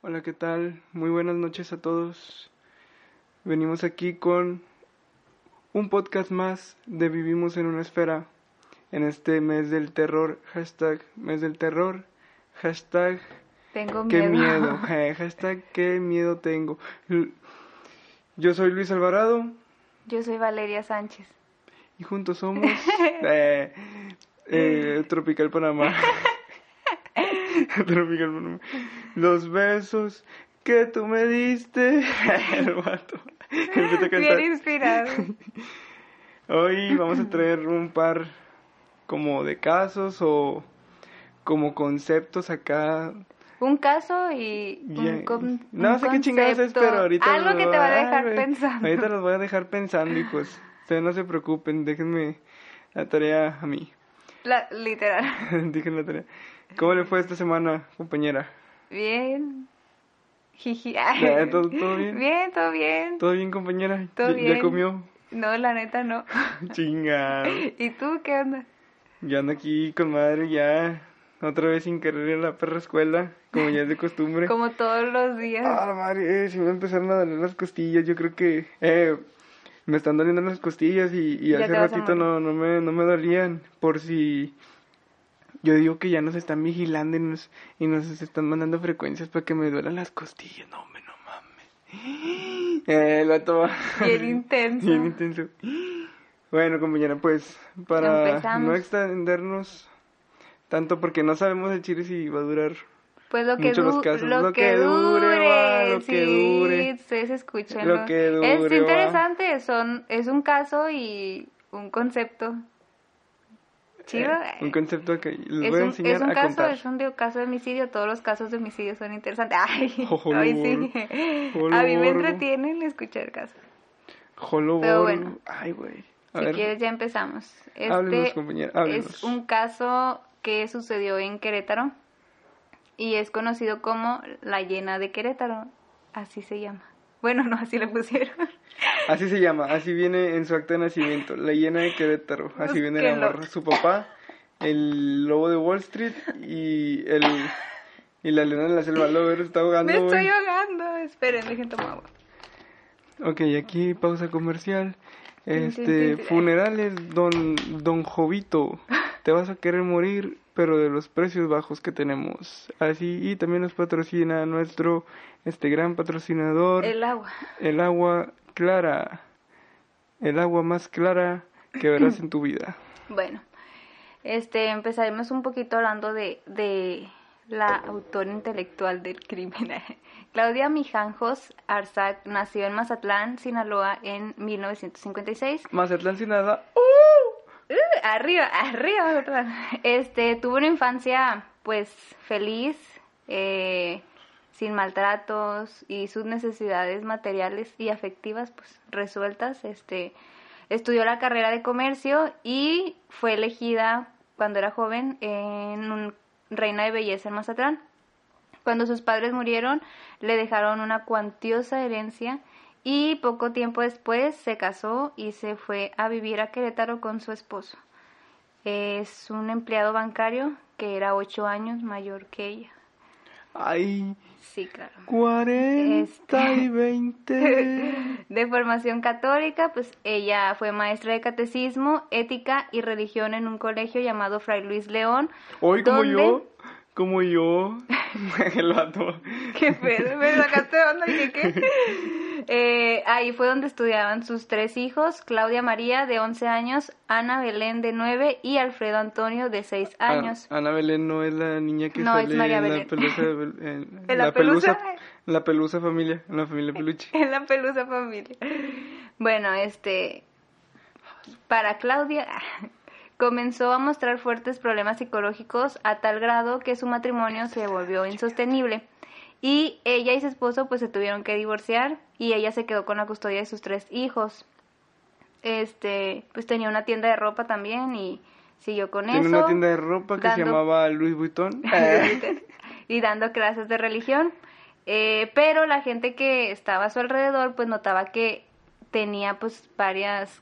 Hola, ¿qué tal? Muy buenas noches a todos. Venimos aquí con un podcast más de Vivimos en una esfera en este mes del terror, hashtag mes del terror, hashtag Tengo qué miedo. miedo, eh, hashtag qué miedo tengo. Yo soy Luis Alvarado Yo soy Valeria Sánchez. y juntos somos eh, eh, Tropical Panamá. Los besos que tú me diste. El vato. Empieza a cantar. Bien inspirado. Hoy vamos a traer un par como de casos o como conceptos acá. Un caso y un, con- no un sé qué chingados es, pero ahorita Algo que voy te va a Ay, dejar güey. pensando. Ahorita los voy a dejar pensando, hijos. Ustedes no se preocupen, déjenme la tarea a mí. La- literal. Déjenme la tarea. ¿Cómo le fue esta semana, compañera? Bien. Jiji. Ya, ¿todo- todo bien? Bien, todo bien. ¿Todo bien, compañera? Todo ¿Ya, ya bien. comió? No, la neta no. Chinga. ¿Y tú qué onda? Yo ando aquí con madre ya. Otra vez sin querer ir a la perra escuela, como ya es de costumbre. Como todos los días. Ah, madre, eh, sí me empezaron a doler las costillas. Yo creo que eh, me están doliendo las costillas y, y Ya hace ratito no, no, me, no me dolían. Por si. Yo digo que ya nos están vigilando y nos, y nos están mandando frecuencias para que me duelan las costillas. No, hombre, no mames. Eh, vato va- Bien intenso. Bien intenso. Bueno, compañera, pues para Empezamos. no extendernos tanto porque no sabemos el chile si va a durar Pues lo que, los casos. lo Lo que que dure, dure, va, lo que sí, dure. ustedes escuchen. Lo que dure, Es va. interesante, son, es un caso y un concepto. Chido. eh, un concepto que les es voy a un, enseñar es un a caso, contar. es un caso de homicidio, todos los casos de homicidio son interesantes. Ay, Jolo ay, borro. sí. A mí me entretienen escuchar casos. Jolo Pero bueno. Ay, güey. Si ver, quieres ya empezamos. háblenos, Este compañera, háblenos. es un caso que sucedió en Querétaro y es conocido como la llena de Querétaro. Así se llama. Bueno, no, así le pusieron. Así se llama, así viene en su acta de nacimiento, la hiena de Querétaro. Así viene la morra. Su papá, el lobo de Wall Street y el y la leona de la selva. Lo está ahogando. Me estoy ahogando. Esperen, dejen tomar agua. Ok, aquí pausa comercial. Este, funerales, don, don Jovito. Te vas a querer morir, pero de los precios bajos que tenemos. Así, y también nos patrocina nuestro, este gran patrocinador, El agua. el agua clara. El agua más clara que verás en tu vida. Bueno, este, empezaremos un poquito hablando de, de la autora intelectual del crimen. Claudia Mijanjos Arzac nació en Mazatlán, Sinaloa, en 1956. Mazatlán sin nada. Uh, arriba, arriba, ¿verdad? Este, tuvo una infancia, pues, feliz, eh, sin maltratos y sus necesidades materiales y afectivas, pues, resueltas. Este, estudió la carrera de comercio y fue elegida cuando era joven en un reina de belleza en Mazatlán. Cuando sus padres murieron, le dejaron una cuantiosa herencia y poco tiempo después se casó y se fue a vivir a Querétaro con su esposo. Es un empleado bancario que era ocho años mayor que ella. Ay, Sí, claro. 40 Este. y 20. De formación católica, pues ella fue maestra de catecismo, ética y religión en un colegio llamado Fray Luis León. Hoy como yo, como yo. El vato. Qué pedo, me sacaste de onda, dije, ¿qué? Eh, ahí fue donde estudiaban sus tres hijos, Claudia María, de 11 años, Ana Belén, de 9, y Alfredo Antonio, de 6 Ah, años. Ana Belén no es la niña que No, es sale María en la Belén. pelusa, de Bel- en, ¿En la pelusa? en la pelusa familia, en la familia peluche. En la pelusa familia. Bueno, este. Para Claudia. Comenzó a mostrar fuertes problemas psicológicos a tal grado que su matrimonio se volvió insostenible. Y ella y su esposo pues se tuvieron que divorciar y ella se quedó con la custodia de sus tres hijos. Este, pues tenía una tienda de ropa también y siguió con Tiene eso. una tienda de ropa que se llamaba Louis Vuitton. y dando clases de religión. Eh, pero la gente que estaba a su alrededor pues notaba que tenía pues varias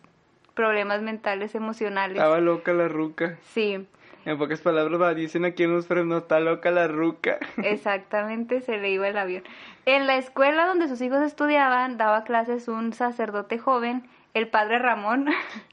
problemas mentales, emocionales. Estaba loca la ruca. Sí, En pocas palabras, dicen aquí en los frenos, está loca la ruca. exactamente, se le iba el avión. En la escuela donde sus hijos estudiaban, daba clases un sacerdote joven, el padre Ramón.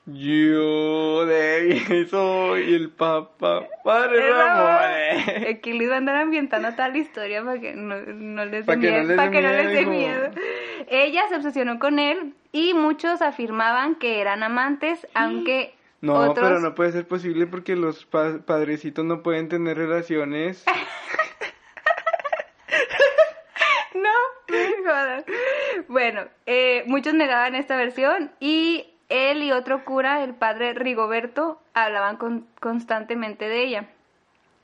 Yo de soy el papá, padre El Ramón. Ramón. Aquí les van a andar ambientando tal historia para que no, no les dé que no miedo. les para que no les dé miedo, miedo. Ella se obsesionó con él y muchos afirmaban que eran amantes, aunque No, otros... pero no puede ser posible porque los pa- padrecitos no pueden tener relaciones. Bueno, eh, muchos negaban esta versión y él y otro cura, el padre Rigoberto, hablaban con- constantemente de ella.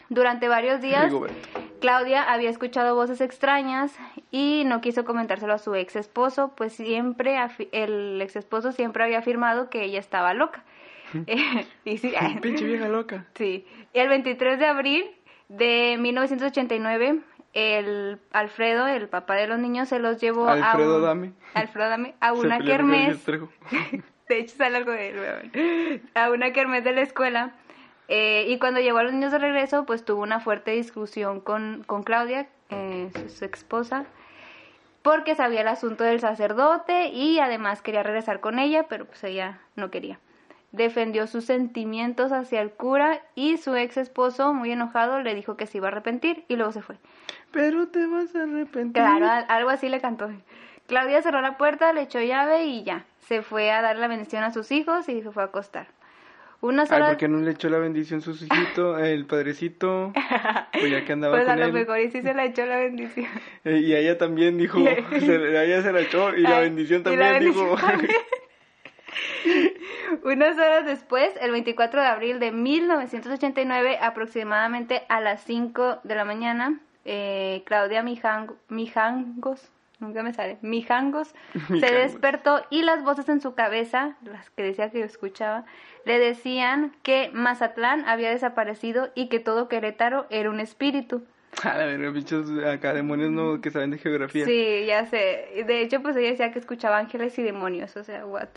Durante varios días, Rigoberto. Claudia había escuchado voces extrañas y no quiso comentárselo a su ex esposo, pues siempre el ex esposo siempre había afirmado que ella estaba loca. Y sí, Pinche vieja loca. Sí. El 23 de abril de 1989, el Alfredo, el papá de los niños, se los llevó Alfredo a un- Dame. Alfredo Dame a una kermés. De hecho, sale algo de él. A una kermés de la escuela. Eh, y cuando llegó a los niños de regreso, pues tuvo una fuerte discusión con, con Claudia, eh, su, su esposa, porque sabía el asunto del sacerdote y además quería regresar con ella, pero pues ella no quería. Defendió sus sentimientos hacia el cura y su ex esposo, muy enojado, le dijo que se iba a arrepentir y luego se fue. Pero te vas a arrepentir. Claro, al- algo así le cantó. Claudia cerró la puerta, le echó llave y ya. Se fue a dar la bendición a sus hijos y se fue a acostar. Unas Ay, horas... ¿por qué no le echó la bendición su hijito, el padrecito? Pues ya que andaba Pues a con lo él. mejor y sí se la echó la bendición. Eh, Y a ella también dijo, se, a ella se la echó y la Ay, bendición también la bendición dijo. también. Unas horas después, el 24 de abril de 1989, aproximadamente a las 5 de la mañana, eh, Claudia Mijango- Mijangos, nunca me sale, Mijangos, se despertó y las voces en su cabeza, las que decía que yo escuchaba, le decían que Mazatlán había desaparecido y que todo Querétaro era un espíritu. A la verga, bichos acá demonios no que saben de geografía. Sí, ya sé. De hecho, pues ella decía que escuchaba ángeles y demonios, o sea, what.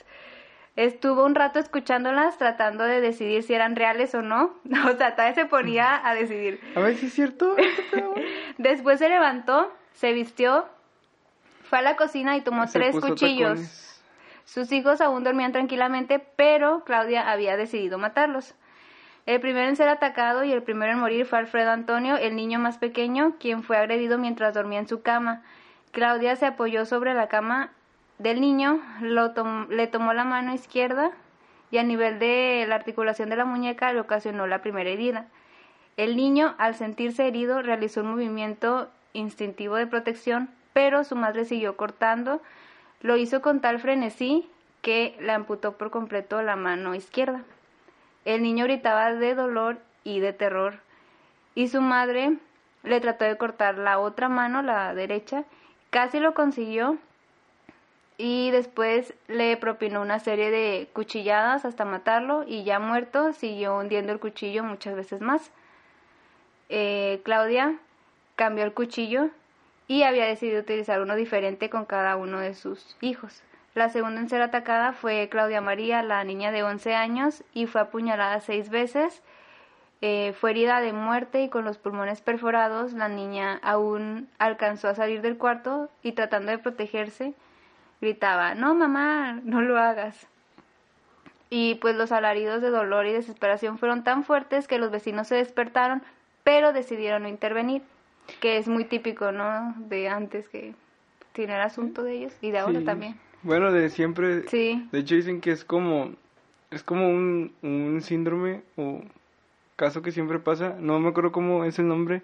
Estuvo un rato escuchándolas, tratando de decidir si eran reales o no. O sea, todavía se ponía a decidir. A ver si es cierto. Después se levantó, se vistió, fue a la cocina y tomó Se tres cuchillos. tacones. Sus hijos aún dormían tranquilamente, pero Claudia había decidido matarlos. El primero en ser atacado y el primero en morir fue Alfredo Antonio, el niño más pequeño, quien fue agredido mientras dormía en su cama. Claudia se apoyó sobre la cama del niño, le tomó la mano izquierda y a nivel de la articulación de la muñeca le ocasionó la primera herida. El niño, al sentirse herido, realizó un movimiento instintivo de protección, pero su madre siguió cortando. Lo hizo con tal frenesí que le amputó por completo la mano izquierda. El niño gritaba de dolor y de terror, y su madre le trató de cortar la otra mano, la derecha, casi lo consiguió, y después le propinó una serie de cuchilladas hasta matarlo, y ya muerto siguió hundiendo el cuchillo muchas veces más. Eh, Claudia cambió el cuchillo y había decidido utilizar uno diferente con cada uno de sus hijos. La segunda en ser atacada fue Claudia María, la niña de 11 años, y fue apuñalada seis veces. Eh, fue herida de muerte y con los pulmones perforados. La niña aún alcanzó a salir del cuarto y tratando de protegerse, gritaba, no mamá, no lo hagas. Y pues los alaridos de dolor y desesperación fueron tan fuertes que los vecinos se despertaron, pero decidieron no intervenir, que es muy típico, ¿no? De antes que tiene el asunto de ellos y de ahora Sí. también. Bueno, de siempre. Sí. De hecho dicen que es como es como un, un síndrome o caso que siempre pasa, no me acuerdo cómo es el nombre,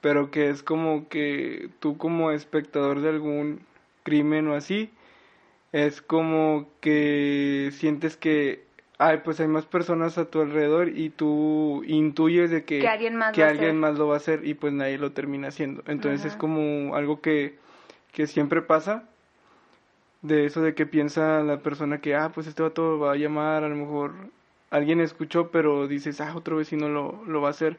pero que es como que tú como espectador de algún crimen o así, es como que sientes que ay, pues hay más personas a tu alrededor y tú intuyes de que, Que alguien más que alguien lo va a hacer y pues nadie lo termina haciendo. Entonces es como algo que, que siempre pasa, de eso de que piensa la persona que, ah, pues este vato va a llamar, a lo mejor alguien escuchó, pero dices, ah, otro vecino lo, lo va a hacer.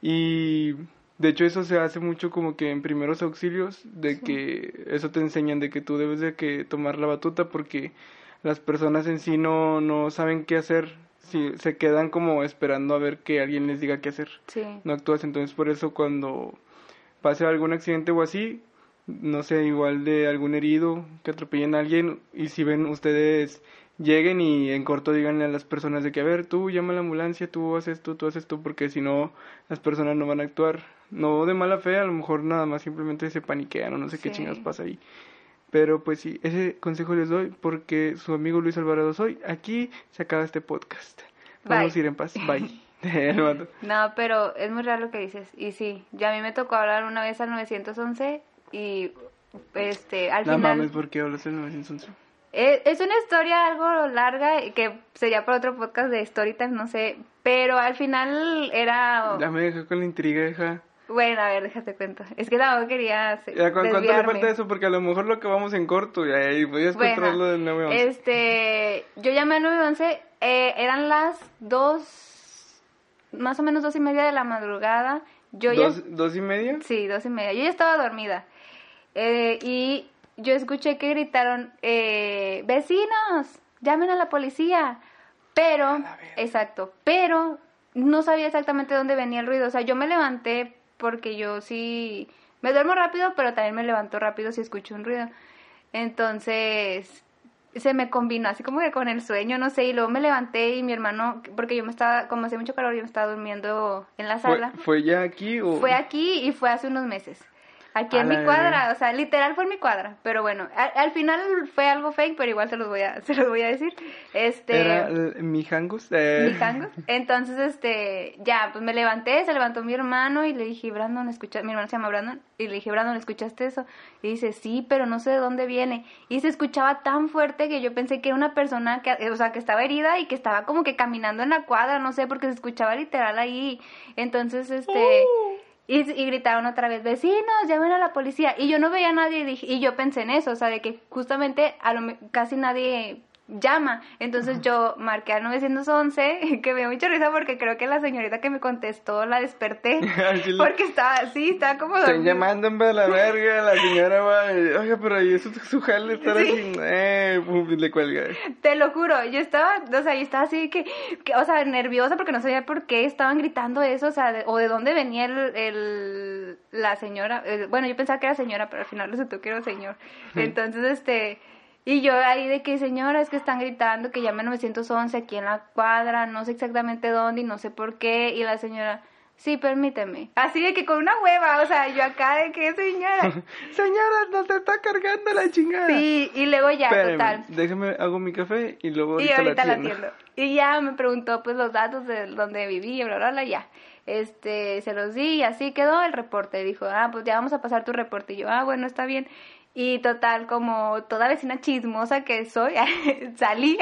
Y de hecho eso se hace mucho como que en primeros auxilios, de Sí. que eso te enseñan de que tú debes de que tomar la batuta porque las personas en sí no, no saben qué hacer, si, se quedan como esperando a ver que alguien les diga qué hacer, Sí. no actúas, entonces por eso cuando pase algún accidente o así, no sé, igual de algún herido, que atropellen a alguien y si ven ustedes lleguen y en corto díganle a las personas de que a ver, tú llama a la ambulancia, tú haces esto, tú haces esto, porque si no las personas no van a actuar, no de mala fe, a lo mejor nada más simplemente se paniquean o no sé qué chingados pasa ahí. Pero pues sí, ese consejo les doy porque su amigo Luis Alvarado soy. Aquí se acaba este podcast. Podemos Bye. ir en paz. Bye. No, pero es muy raro lo que dices. Y sí, ya a mí me tocó hablar una vez al 911 y este al no final mames, ¿por qué hablas del 911? Es, es una historia algo larga que sería para otro podcast de Storytime, no sé, pero al final era Ya me dejó con la intriga, hija. bueno, a ver, déjate cuento. Es que tampoco quería hacer- Ya, ¿cu- ¿Cuánto le desviarme. falta eso? Porque a lo mejor lo acabamos en corto y ahí podías Bueno, controlarlo del 911. Este, yo llamé al 911, eh, eran las dos, más o menos dos y media de la madrugada. Yo ya ¿Dos, ¿Dos y media? Sí, dos y media. Yo ya estaba dormida. Eh, y yo escuché que gritaron, eh, vecinos, llamen a la policía. Pero, exacto, pero no sabía exactamente dónde venía el ruido. O sea, yo me levanté porque yo sí, me duermo rápido, pero también me levanto rápido si escucho un ruido. Entonces, se me combinó así como que con el sueño, no sé, y luego me levanté y mi hermano, porque yo me estaba, como hacía mucho calor, yo me estaba durmiendo en la ¿Fue, sala. ¿Fue ya aquí o...? Fue aquí y fue hace unos meses. Aquí A en mi cuadra, o sea, literal fue en mi cuadra. Pero bueno, al, al final fue algo fake, pero igual se los voy a, se los voy a decir. Este. ¿Era el- mi hangus? Eh, mi. Entonces, este, ya, pues me levanté, se levantó mi hermano y le dije, Brandon, escucha, mi hermano se llama Brandon, y le dije, Brandon, ¿escuchaste eso? Y dice, sí, pero no sé de dónde viene. Y se escuchaba tan fuerte que yo pensé que era una persona que, o sea, que estaba herida y que estaba como que caminando en la cuadra, no sé, porque se escuchaba literal ahí. Entonces, este... Y, y gritaron otra vez, vecinos, llamen a la policía. Y yo no veía a nadie y, dije- y yo pensé en eso, o sea, de que justamente a lo casi nadie llama. Entonces yo marqué al 911, que me dio mucha risa porque creo que la señorita que me contestó la desperté. Chile. porque estaba así, estaba como Están llamándome a la verga, la señora va, oiga, pero ahí eso es su jale estar Sí. así, eh, pum, le cuelga. Te lo juro, yo estaba, o sea, yo estaba así que, que, o sea, nerviosa porque no sabía por qué estaban gritando eso, o sea, de- o de dónde venía el, el- la señora, el- bueno, yo pensaba que era señora, pero al final resultó que era señor. Entonces, este, y yo ahí de que, señora, es que están gritando que llame 911 aquí en la cuadra, no sé exactamente dónde y no sé por qué, y la señora... Sí, permíteme. Así de que con una hueva, o sea, yo acá de que señora. Señora, nos está cargando la chingada. Sí, y luego ya, Espérame, total. déjame, hago mi café y luego Y ahorita, ahorita la atiendo. atiendo. Y ya me preguntó pues los datos de donde viví, bla, bla, bla, ya. Este, se los di y así quedó el reporte. Dijo, ah, pues ya vamos a pasar tu reporte. Y yo, ah, bueno, está bien. Y total, como toda vecina chismosa que soy, salí.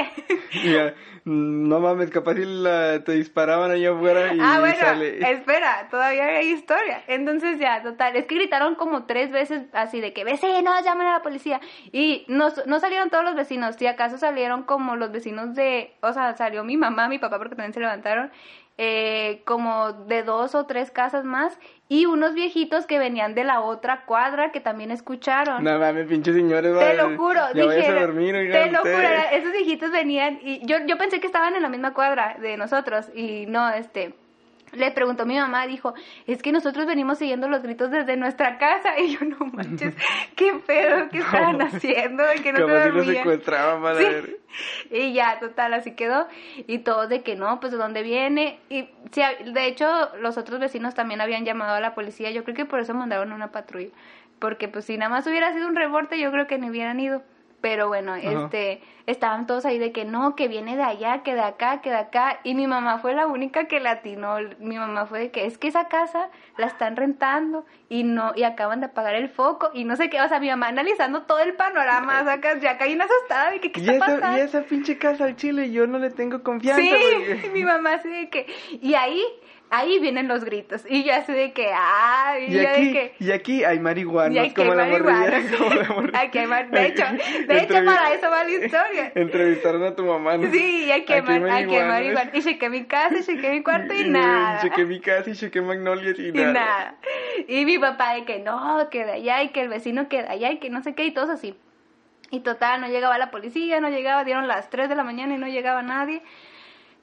Ya, mm, no mames, capaz si la, te disparaban allá afuera y ah, bueno, sale. espera, todavía hay historia. Entonces ya, total, es que gritaron como tres veces así de que vecinos, llamen a la policía. Y no, no salieron todos los vecinos, si acaso salieron como los vecinos de, o sea, salió mi mamá, mi papá, porque también se levantaron, eh, como de dos o tres casas más, y unos viejitos que venían de la otra cuadra que también escucharon. No mames, pinches señores. Te lo juro, Ya vayas a dijeron- dormir, te lo juro, ustedes. esos viejitos venían y yo, yo pensé que estaban en la misma cuadra de nosotros y no, este, le preguntó mi mamá, dijo, es que nosotros venimos siguiendo los gritos desde nuestra casa y yo no manches, qué pedo que estaban haciendo, de que no Capaz se si para Sí. Y ya, total, así quedó. Y todos de que no, pues de dónde viene. Y sí, de hecho, los otros vecinos también habían llamado a la policía. Yo creo que por eso mandaron una patrulla. Porque pues si nada más hubiera sido un reporte, yo creo que ni hubieran ido. Pero bueno, este, estaban todos ahí de que no, que viene de allá, que de acá, que de acá. Y mi mamá fue la única que latinó. Mi mamá fue de que es que esa casa la están rentando y no, y acaban de apagar el foco y no sé qué. O sea, mi mamá analizando todo el panorama, sea, ya caí una asustada de que qué y está esa, pasando. Y esa pinche casa al chile, yo no le tengo confianza. Sí, porque- mi mamá así de que, y ahí, ahí vienen los gritos. Y yo así de que, ah, y, Y yo de aquí, que, y aquí hay marihuanos, y aquí como hay la marihuana. morrilla. como la morrilla. Aquí hay mar- De hecho, de hecho para eso va la historia. Entrevistaron a tu mamá, ¿no? Sí, y aquí hay Aquí mar- aquí hay. Y chequé mi casa, y chequé mi cuarto y Y nada. Chequé mi casa y chequé magnolias y, Y nada. nada. Y mi papá de que no, que de allá y que el vecino que de allá y que no sé qué y todos así. Y total, no llegaba la policía, no llegaba, dieron las 3 de la mañana y no llegaba nadie.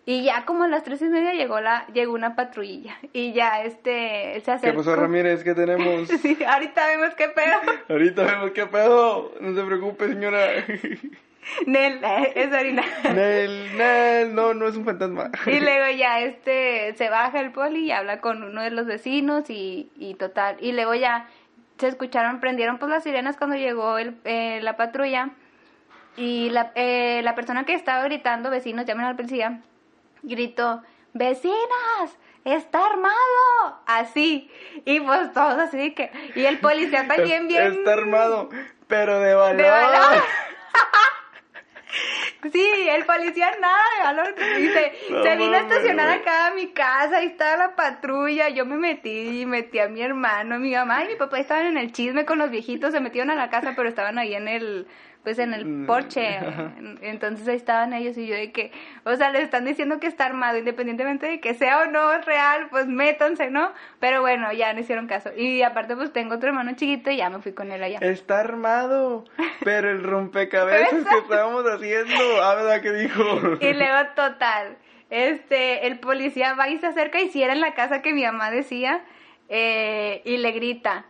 Y ya como a las tres y media llegó la, llegó una patrulla. Y ya este se ¿Qué acercó. pasó, Ramírez? ¿Qué tenemos? Sí, ahorita vemos qué pedo. Ahorita vemos qué pedo. No se preocupe, señora. Nel, es orina. Nel, Nel, no, no es un fantasma. Y luego ya este se baja el poli y habla con uno de los vecinos y, y total. Y luego ya se escucharon, prendieron pues las sirenas cuando llegó el, eh, la patrulla. Y la, eh, la persona que estaba gritando, vecinos, llamen a la policía, gritó, vecinas, está armado, así. Y pues todos así de que, y el policía también bien... Está armado, pero de valor. De valor. Sí, el policía nada de valor. Y se, No se vino a estacionar acá a mi casa, ahí estaba la patrulla, yo me metí y metí a mi hermano, mi mamá y mi papá estaban en el chisme con los viejitos, se metieron a la casa, pero estaban ahí en el, pues en el Mm, porche. Entonces ahí estaban ellos y yo de que, o sea, les están diciendo que está armado, independientemente de que sea o no real, pues métanse, ¿no? Pero bueno, ya no hicieron caso. Y aparte pues tengo otro hermano chiquito y ya me fui con él allá. Está armado, pero el rompecabezas que estábamos haciendo, ah, ¿verdad que dijo? Y luego, total, este, el policía va y se acerca y si era en la casa que mi mamá decía, eh, y le grita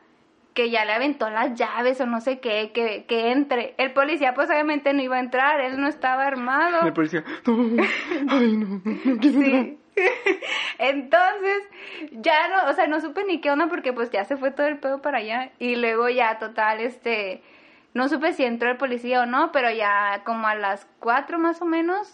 que ya le aventó las llaves o no sé qué, que, que entre. El policía pues obviamente no iba a entrar, él no estaba armado. El policía, no, ay, no, no quiero entrar. Sí. Entonces, ya no, o sea, no supe ni qué onda porque pues ya se fue todo el pedo para allá y luego ya total, este, no supe si entró el policía o no, pero ya como a las cuatro más o menos,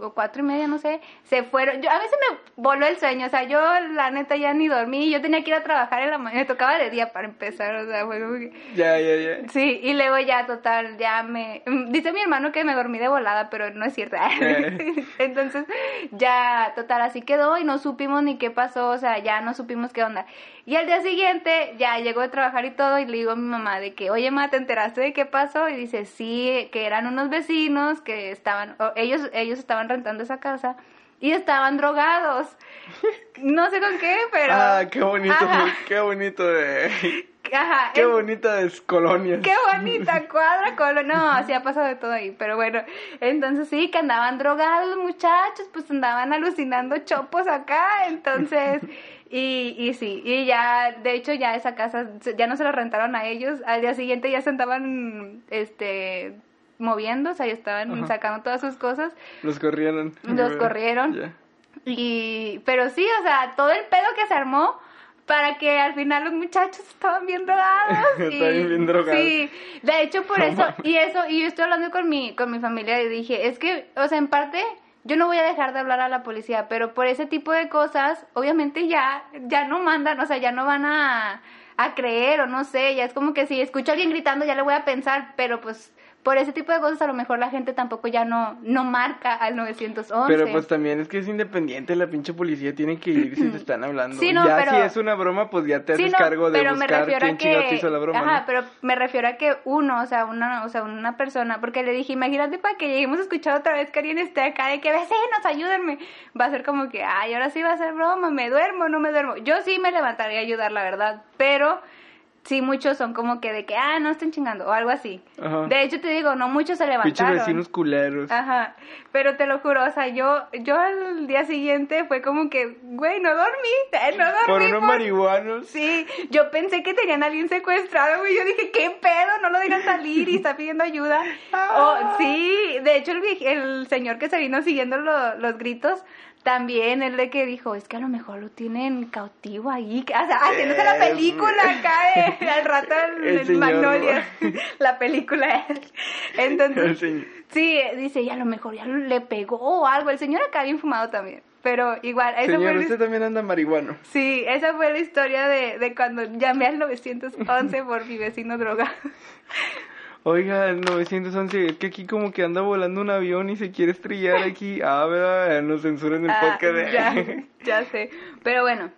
o cuatro y media, no sé, se fueron. Yo, a veces me voló el sueño, o sea, yo la neta ya ni dormí, yo tenía que ir a trabajar en la mañana, me tocaba de día para empezar, o sea, fue como que... Ya, ya, ya. Sí, y luego ya total, ya me... Dice mi hermano que me dormí de volada, pero no es cierto. Eh. Entonces, ya total, así quedó y no supimos ni qué pasó, o sea, ya no supimos qué onda. Y al día siguiente ya llegó de trabajar y todo y le digo a mi mamá de que, oye, ma, ¿te enteraste de qué pasó? Y dice, sí, que eran unos vecinos que estaban, o ellos, ellos estaban rentando esa casa y estaban drogados. No sé con qué, pero... Ah, qué bonito, Ajá. qué bonito de... Ajá, Qué en- bonitas colonias. Qué bonita cuadra, colo. No, así ha pasado de todo ahí. Pero bueno, entonces sí, que andaban drogados los muchachos, pues andaban alucinando chopos acá. Entonces, y, y sí, y ya, de hecho, ya esa casa, ya no se la rentaron a ellos. Al día siguiente ya se andaban, este moviendo, o sea, ya estaban Ajá. sacando todas sus cosas. Los corrieron. Los corrieron. Ya. Y, pero sí, o sea, todo el pedo que se armó para que al final los muchachos estaban bien drogados. Estaban bien drogados. Sí, de hecho por No eso, mames. y eso, y yo estoy hablando con mi, con mi familia y dije, es que, o sea, en parte, yo no voy a dejar de hablar a la policía, pero por ese tipo de cosas, obviamente ya, ya no mandan, o sea, ya no van a, a creer o no sé, ya es como que si escucho a alguien gritando ya le voy a pensar, pero pues por ese tipo de cosas a lo mejor la gente tampoco ya no, no marca al 911. Pero pues también es que es independiente, la pinche policía tiene que ir si te están hablando. Sí, no, ya pero- si es una broma, pues ya te haces Sí, no, cargo de pero me buscar refiero quién a te que hizo la broma. ajá ¿no? pero me refiero a que uno o sea una o sea una persona porque le dije imagínate para que lleguemos a escuchar otra vez que alguien esté acá de que vecinos ayúdenme va a ser como que ay ahora sí va a ser broma me duermo no me duermo yo sí me levantaría a ayudar la verdad pero sí muchos son como que de que ah no estén chingando o algo así Ajá. de hecho te digo no muchos se Pinches levantaron vecinos culeros. Ajá, pero te lo juro, o sea, yo, yo al día siguiente fue como que, güey, no dormí, eh, no dormí. Por unos por- marihuanos. Sí, yo pensé que tenían a alguien secuestrado, güey. Yo dije, ¿qué pedo? No lo dejan salir y está pidiendo ayuda. Ah. Oh, sí, de hecho, el señor que se vino siguiendo lo- los gritos También el de que dijo, es que a lo mejor lo tienen cautivo ahí, o sea, haciéndose la Eh, película acá de, al rato en, El en señor, Magnolia, ¿no? la película. El Entonces, sí, dice, y a lo mejor ya le pegó o algo. El señor acá bien fumado también, pero igual, esa Señor, fue la usted también anda marihuano. Sí, esa fue la historia de, de cuando llamé al 911 por mi vecino drogado. Oiga, el 911, es que aquí como que anda volando un avión y se quiere estrellar aquí. Ah, ¿verdad? Nos censuran el Ah, podcast. ¿eh? ya, ya sé. Pero bueno,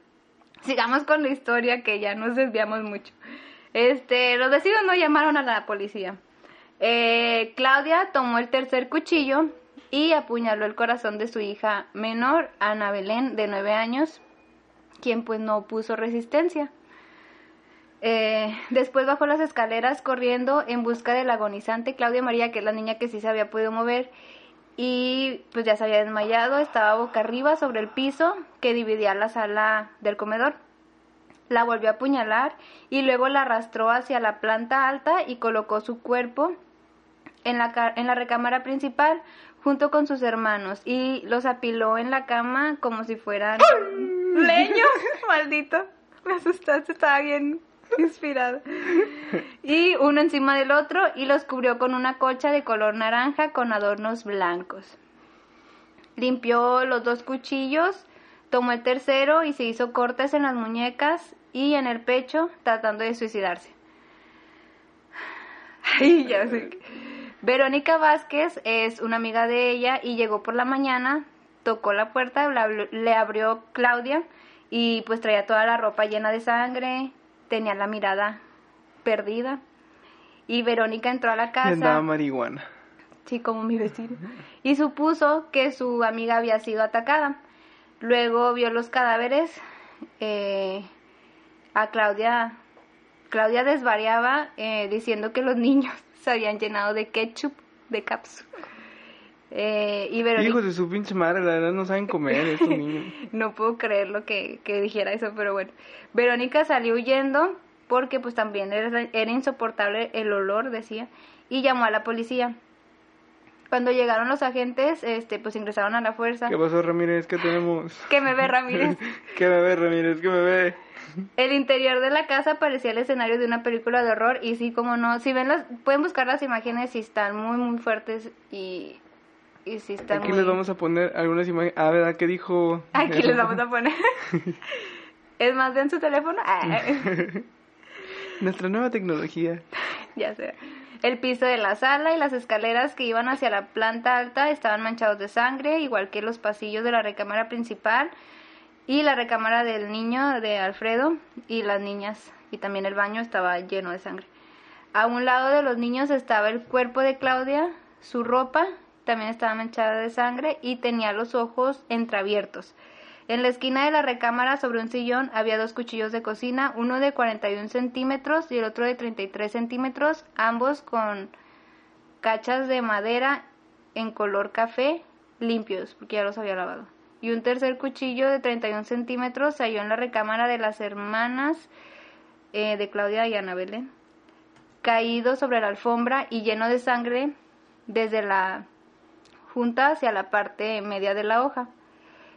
sigamos con la historia que ya nos desviamos mucho. Este, los vecinos no llamaron a la policía. Eh, Claudia tomó el tercer cuchillo y apuñaló el corazón de su hija menor, Ana Belén, de nueve años, quien pues no puso resistencia. Eh, después bajó las escaleras corriendo en busca del agonizante Claudia María, que es la niña que sí se había podido mover, y pues ya se había desmayado, estaba boca arriba sobre el piso que dividía la sala del comedor. La volvió a apuñalar y luego la arrastró hacia la planta alta y colocó su cuerpo en la, en la recámara principal junto con sus hermanos y los apiló en la cama como si fueran leños, maldito. Me asustaste, estaba bien inspirada. Y uno encima del otro y los cubrió con una colcha de color naranja con adornos blancos. Limpió los dos cuchillos, tomó el tercero y se hizo cortes en las muñecas y en el pecho tratando de suicidarse. Ay, ya sé. Verónica Vázquez es una amiga de ella y llegó por la mañana, tocó la puerta, le abrió Claudia y pues traía toda la ropa llena de sangre, tenía la mirada perdida. Y Verónica entró a la Y andaba casa, marihuana. sí, como mi vecino, y supuso que su amiga había sido atacada. Luego vio los cadáveres, eh, a Claudia, Claudia desvariaba eh, diciendo que los niños se habían llenado de ketchup, de capsu. Eh, y Verónica... Hijos de su pinche madre, la verdad no saben comer estos niños. No puedo creer lo que, que dijera eso, pero bueno. Verónica salió huyendo porque pues también era, era insoportable el olor, decía, y llamó a la policía. Cuando llegaron los agentes, este, pues ingresaron a la fuerza. ¿Qué pasó, Ramírez? ¿Qué tenemos? Que me ve Ramírez. ¿Qué me ve, Ramírez? ¿Qué me ve? El interior de la casa parecía el escenario de una película de horror y sí, como no, si ven las, pueden buscar las imágenes y están muy, muy fuertes y, y sí están Aquí muy... les vamos a poner algunas imágenes. Ah, ¿verdad? ¿Qué dijo? Aquí les vamos a poner. es más, den su teléfono. Ah. Nuestra nueva tecnología. ya sé. El piso de la sala y las escaleras que iban hacia la planta alta estaban manchados de sangre, igual que los pasillos de la recámara principal y la recámara del niño de Alfredo y las niñas. Y también el baño estaba lleno de sangre. A un lado de los niños estaba el cuerpo de Claudia, su ropa también estaba manchada de sangre y tenía los ojos entreabiertos. En la esquina de la recámara, sobre un sillón, había dos cuchillos de cocina, uno de 41 centímetros y el otro de 33 centímetros, ambos con cachas de madera en color café, limpios, porque ya los había lavado. Y un tercer cuchillo de 31 centímetros se halló en la recámara de las hermanas eh, de Claudia y Ana Belén, caído sobre la alfombra y lleno de sangre desde la junta hacia la parte media de la hoja.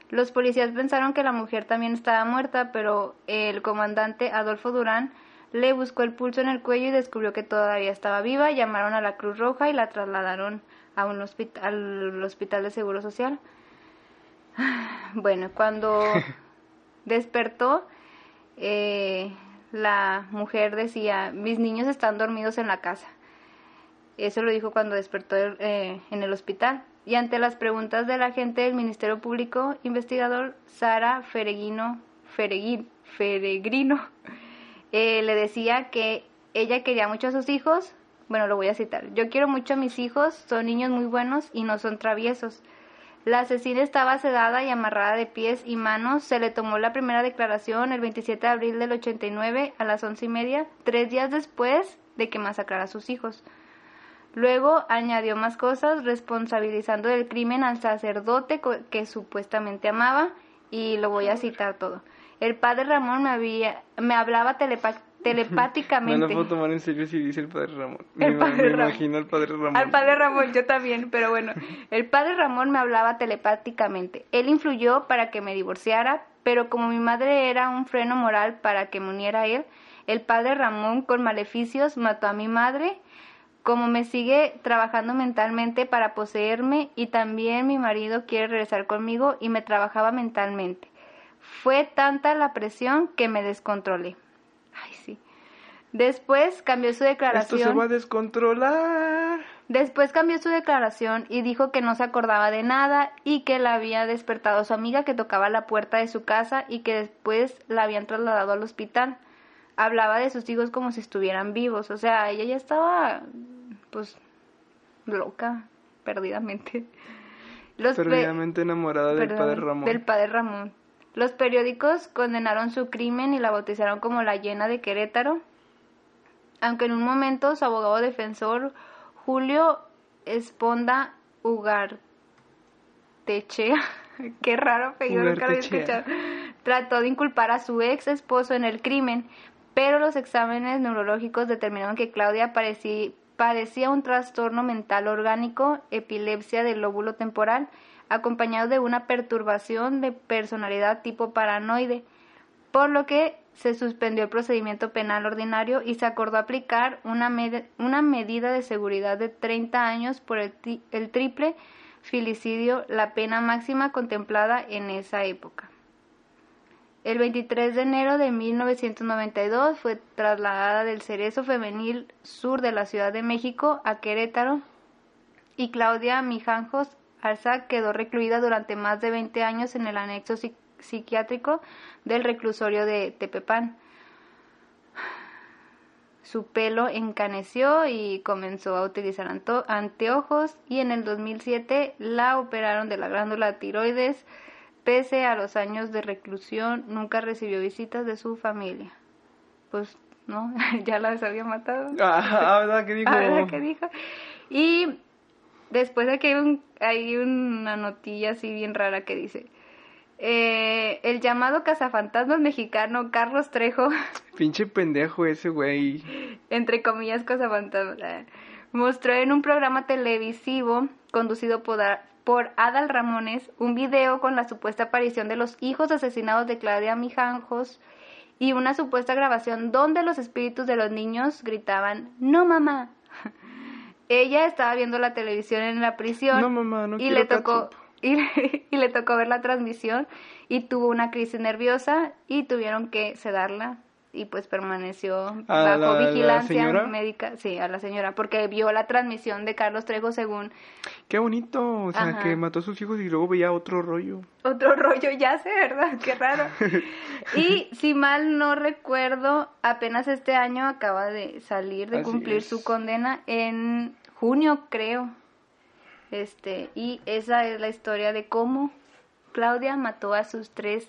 Los policías pensaron que la mujer también estaba muerta, pero el comandante Adolfo Durán le buscó el pulso en el cuello y descubrió que todavía estaba viva. Llamaron a la Cruz Roja y la trasladaron a un hospital, al hospital de Seguro Social. Bueno, cuando despertó, eh, la mujer decía, mis niños están dormidos en la casa. Eso lo dijo cuando despertó eh, en el hospital. Y ante las preguntas del agente del Ministerio Público investigador Sara Fereguino, Fereguin, Feregrino, eh, le decía que ella quería mucho a sus hijos. Bueno, lo voy a citar. Yo quiero mucho a mis hijos, son niños muy buenos y no son traviesos. La asesina estaba sedada y amarrada de pies y manos. Se le tomó la primera declaración el 27 de abril del 89 a las once y media, tres días después de que masacrara a sus hijos. Luego añadió más cosas, responsabilizando del crimen al sacerdote que supuestamente amaba, y lo voy a citar todo. El padre Ramón me, había, me hablaba telepa telepáticamente. No lo puedo tomar en serio si dice el padre Ramón. El me, padre me Ramón. imagino al padre Ramón. Al padre Ramón, yo también, pero bueno, el padre Ramón me hablaba telepáticamente. Él influyó para que me divorciara, pero como mi madre era un freno moral para que me uniera a él, el padre Ramón con maleficios mató a mi madre, como me sigue trabajando mentalmente para poseerme y también mi marido quiere regresar conmigo y me trabajaba mentalmente. Fue tanta la presión que me descontrolé. Ay, sí. Después cambió su Esto declaración. se va a descontrolar. Después cambió su declaración y dijo que no se acordaba de nada y que la había despertado su amiga que tocaba la puerta de su casa y que después la habían trasladado al hospital. Hablaba de sus hijos como si estuvieran vivos, o sea, ella ya estaba pues loca, perdidamente. Los pe- Perdidamente enamorada del padre Ramón. Del padre Ramón. Los periódicos condenaron su crimen y la bautizaron como la llena de Querétaro, aunque en un momento su abogado defensor Julio Esponda Ugartechea, qué raro apellido, nunca lo había escuchado, trató de inculpar a su ex esposo en el crimen, pero los exámenes neurológicos determinaron que Claudia padecía un trastorno mental orgánico, epilepsia del lóbulo temporal, acompañado de una perturbación de personalidad tipo paranoide, por lo que se suspendió el procedimiento penal ordinario y se acordó aplicar una, med- una medida de seguridad de 30 años por el, el triple filicidio, la pena máxima contemplada en esa época. El 23 de enero de 1992 fue trasladada del Cerezo Femenil Sur de la Ciudad de México a Querétaro y Claudia Mijanjos Arza quedó recluida durante más de 20 años en el anexo psi- psiquiátrico del reclusorio de Tepepán. Su pelo encaneció y comenzó a utilizar anteojos y en el 2007 la operaron de la glándula tiroides. Pese a los años de reclusión, nunca recibió visitas de su familia. Pues no, ya las había matado. Ah, ¿verdad que dijo? Ah, ¿verdad que dijo? Y después aquí hay, un, hay una notilla así bien rara que dice, eh, el llamado cazafantasmas mexicano Carlos Trejo, Pinche pendejo ese güey. entre comillas cazafantasmas, mostró en un programa televisivo conducido por, por Adal Ramones un video con la supuesta aparición de los hijos asesinados de Claudia Mijanjos y una supuesta grabación donde los espíritus de los niños gritaban, no mamá. Ella estaba viendo la televisión en la prisión No, mamá, no y le tocó y, le- y le tocó ver la transmisión y tuvo una crisis nerviosa y tuvieron que sedarla y pues permaneció ¿A bajo la- la vigilancia médica, sí, a la señora, porque vio la transmisión de Carlos Trejo según Qué bonito. O sea, Ajá. que mató a sus hijos y luego veía otro rollo. otro rollo, ya sé, ¿verdad? Qué raro. Y si mal no recuerdo, apenas este año acaba de salir de Así cumplir es. su condena en junio, creo. Este, y esa es la historia de cómo Claudia mató a sus tres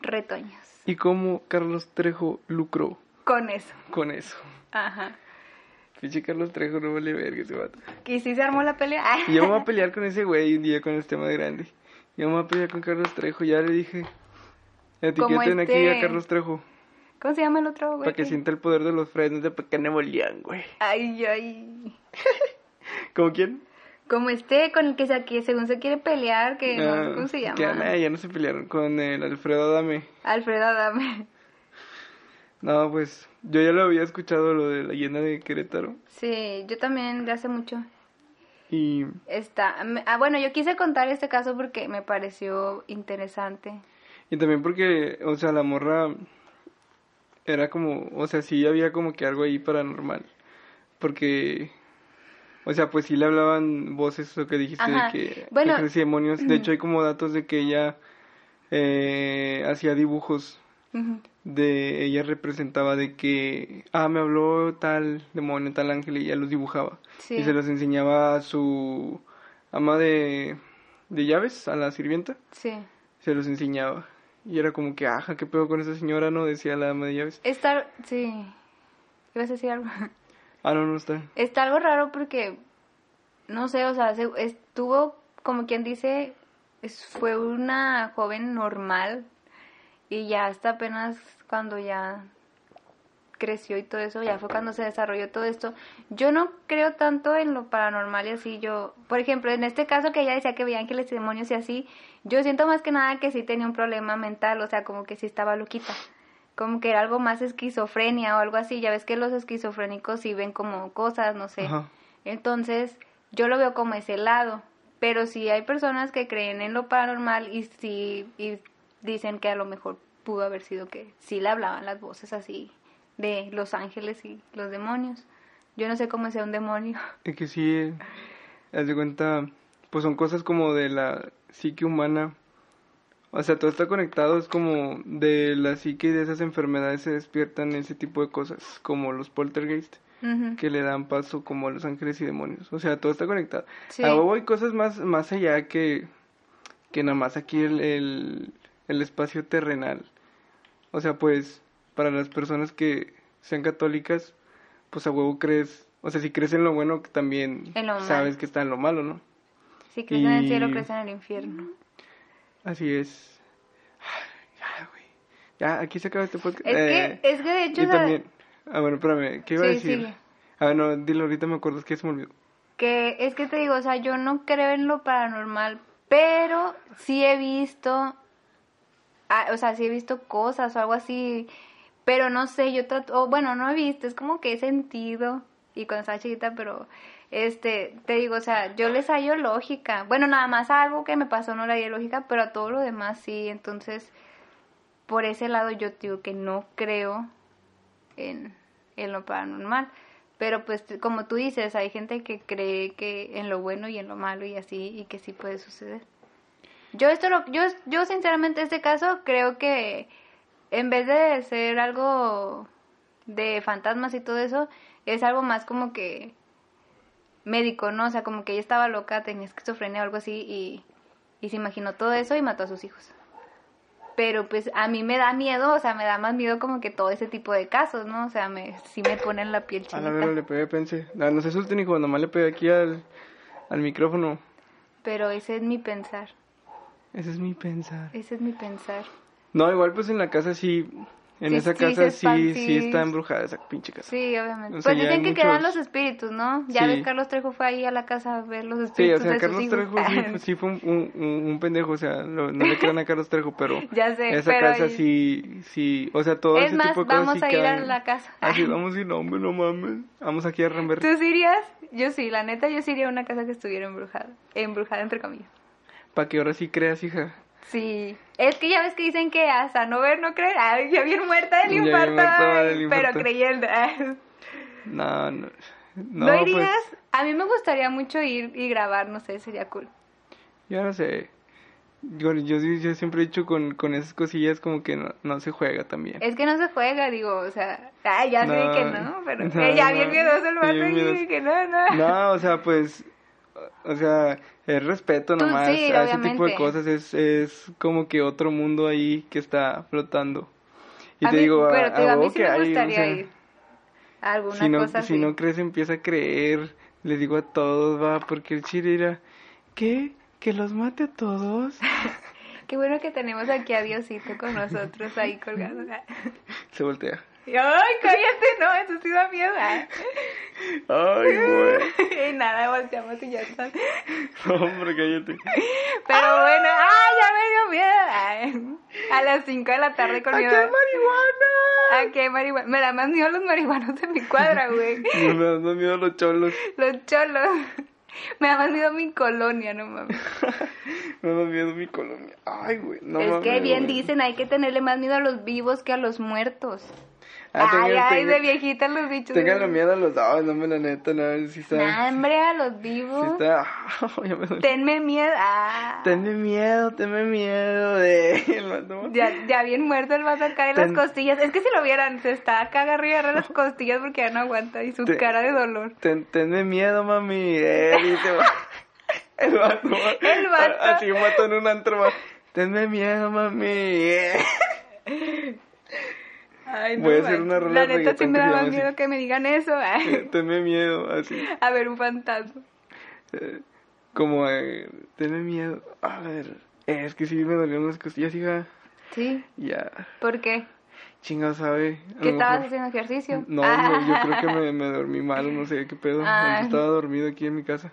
retoños. Y cómo Carlos Trejo lucró Con eso. con eso. Ajá. Pinche Carlos Trejo no vale verga ese vato. ¿Y si se armó la pelea? Y yo me voy a pelear con ese güey un día con este más grande. Yo me voy a pelear con Carlos Trejo, ya le dije. Etiqueten aquí este- a Carlos Trejo. ¿Cómo se llama el otro güey? Para que sienta el poder de los frenos de no volían, güey. Ay, ay. ¿Cómo quién? Como este con el que, se, que según se quiere pelear, que no sé Ah, cómo se llama. que, nah, ya no se pelearon con el Alfredo Adame. Alfredo Adame. No, pues yo ya lo había escuchado lo de la llena de Querétaro. Sí, yo también de hace mucho. Y Está. Ah, bueno, yo quise contar este caso porque me pareció interesante. Y también porque, o sea, la morra era como, o sea, sí había como que algo ahí paranormal. Porque, o sea, pues sí le hablaban voces, lo que dijiste, Ajá. de que Bueno, y demonios. De hecho, hay como datos de que ella eh, hacía dibujos de ella representaba de que, ah, me habló tal demonio, tal ángel, y ella los dibujaba. Sí. Y se los enseñaba a su ama de, de llaves, a la sirvienta Sí. se los enseñaba. Y era como que, ajá, ¿qué pedo con esa señora? No, decía la ama de llaves. Está. Sí. ¿Ibas a decir algo? Ah, no, no está. Está algo raro porque. No sé, o sea, se- estuvo, como quien dice, fue una joven normal y ya hasta apenas cuando ya creció y todo eso, ya fue cuando se desarrolló todo esto. Yo no creo tanto en lo paranormal y así, yo, por ejemplo, en este caso que ella decía que veía ángeles y demonios y así, yo siento más que nada que sí tenía un problema mental, o sea, como que sí estaba loquita, como que era algo más esquizofrenia o algo así, ya ves que los esquizofrénicos sí ven como cosas, no sé. Ajá. Entonces, yo lo veo como ese lado, pero sí hay personas que creen en lo paranormal y sí y dicen que a lo mejor pudo haber sido que sí le hablaban las voces así de los ángeles y los demonios. Yo no sé cómo sea un demonio. Es que sí, eh, haz de cuenta, pues son cosas como de la psique humana. O sea, todo está conectado, es como de la psique y de esas enfermedades se despiertan ese tipo de cosas, como los poltergeist, que le dan paso como a los ángeles y demonios. O sea, todo está conectado. Sí. A huevo hay cosas más, más allá que, que nada más aquí el, el, el espacio terrenal. O sea, pues, para las personas que sean católicas, pues a huevo crees, o sea, si crees en lo bueno, también En lo malo. sabes que está en lo malo, ¿no? Si crees en el cielo, crees en el infierno. Así es. Ya, güey. Ya, aquí se acaba este podcast. Es Eh, que, es que de hecho, y también, ah, bueno, espérame, ¿qué iba a Sí, decir? sigue. Ah, no, dilo ahorita, me acuerdo, es que se me olvidó. que es que te digo, o sea, yo no creo en lo paranormal, pero sí he visto, ah, o sea, sí he visto cosas o algo así, pero no sé, yo trato, o bueno, no he visto, es como que he sentido, y cuando estaba chiquita, pero, este, te digo, o sea, yo les hallo lógica, bueno, nada más a algo que me pasó no le hallo lógica, pero a todo lo demás sí, entonces, por ese lado yo digo que no creo en, en lo paranormal. Pero pues como tú dices, hay gente que cree que en lo bueno y en lo malo y así y que sí puede suceder. Yo esto lo, yo yo sinceramente este caso creo que en vez de ser algo de fantasmas y todo eso, es algo más como que médico, ¿no? O sea, como que ella estaba loca, tenía esquizofrenia o algo así y, y se imaginó todo eso y mató a sus hijos. Pero pues a mí me da miedo, o sea, me da más miedo como que todo ese tipo de casos, ¿no? O sea, me, sí me ponen la piel A chinita. la verdad le pegué, pensé. No, no se asusten, hijo, nomás le pegué aquí al, al micrófono. Pero ese es mi pensar, Ese es mi pensar. ese es mi pensar. No, igual pues en la casa sí, en Sí, esa sí, casa sí, sí sí. está embrujada esa pinche casa. Sí, obviamente. O sea, pues dicen que quedan muchos- los espíritus, ¿no? Ya Sí. ves, Carlos Trejo fue ahí a la casa a ver los Sí, espíritus o sea, de Carlos sus. Trejo sí, fue- sí fue un, un, un- pendejo, o sea, lo- no le crean a Carlos Trejo, pero Ya sé, esa pero casa ahí- sí, sí, o sea, todo Es ese más, tipo de cosas vamos sí a ir a quedan- la casa. Así, vamos a ir, no, hombre, no mames. Vamos aquí a Rambert. ¿Tú sí irías? Yo sí, la neta, yo sí iría a una casa que estuviera embrujada. Embrujada, entre comillas. Para que ahora sí creas, hija. Sí. Es que ya ves que dicen que hasta no ver, no creer. Ay, ya bien muerta del infarto. muerta ay, del infarto. Pero creyendo. No, no. ¿No, No, irías? pues, A mí me gustaría mucho ir y grabar, no sé, sería cool. yo no sé. Yo, yo, yo siempre he dicho con, con esas cosillas como que no, no se juega también. Es que no se juega, digo, o sea, ay, ya sé que no, pero no, que ya bien miedoso el vato y que no, no. No, o sea, pues, o sea, es respeto nomás sí, a ese tipo de cosas, es, es como que otro mundo ahí que está flotando. Y A te mí- digo, a, pero digo, a mí huevo sí que me hay, o gustaría sea, ir alguna si no, cosa si así. no crees, empieza a creer, les digo a todos, va, porque el chile era, ¿qué? ¿Que los mate a todos? Qué bueno que tenemos aquí a Diosito con nosotros ahí colgado. Se voltea. Ay, cállate, no, eso sí da miedo. Ay, Ay, güey. Y nada, volteamos y ya está. No, hombre, cállate. Pero bueno, ay, ya me dio miedo. Ay, a las 5 de la tarde con ¡Aquí miedo. hay marihuana! ¿A qué marihuana? Me da más miedo los marihuanos de mi cuadra, güey. No me dan más miedo los cholos. Los cholos. Me da más miedo mi colonia, no mames. Me da más miedo mi colonia. Ay, güey. No es que bien güey. dicen, hay que tenerle más miedo a los vivos que a los muertos. Ah, ay, tengan- ay, tengan- de viejita los bichos. Ténganle miedo a los dos, no me la neta, no, si está. Nah, hombre, a los Si vivos. está. ya me duele. Tenme miedo. Ah. Tenme miedo, tenme miedo de. Ya, ya bien muerto el va a sacar de las costillas. Es que si lo vieran, se está acá arriba de las costillas porque ya no aguanta y su cara de dolor. Ten, tenme miedo, mami. Eh, dice. El vato. va. El vato. Así vato en un antro. Tenme miedo, mami. Ay, Voy a hacer una rola La de neta sí me que da se más llama así. miedo que me digan eso. Tenme miedo, así. A ver, un fantasma. Eh, como, eh, tenme miedo. A ver. eh, es que sí me dolieron las costillas, hija. Sí, Ya. ¿por qué? Chinga, sabe. ¿Qué estabas mejor- haciendo ejercicio? No, me- yo creo que me, me dormí mal no sé qué pedo. Ah. Estaba dormido aquí en mi casa.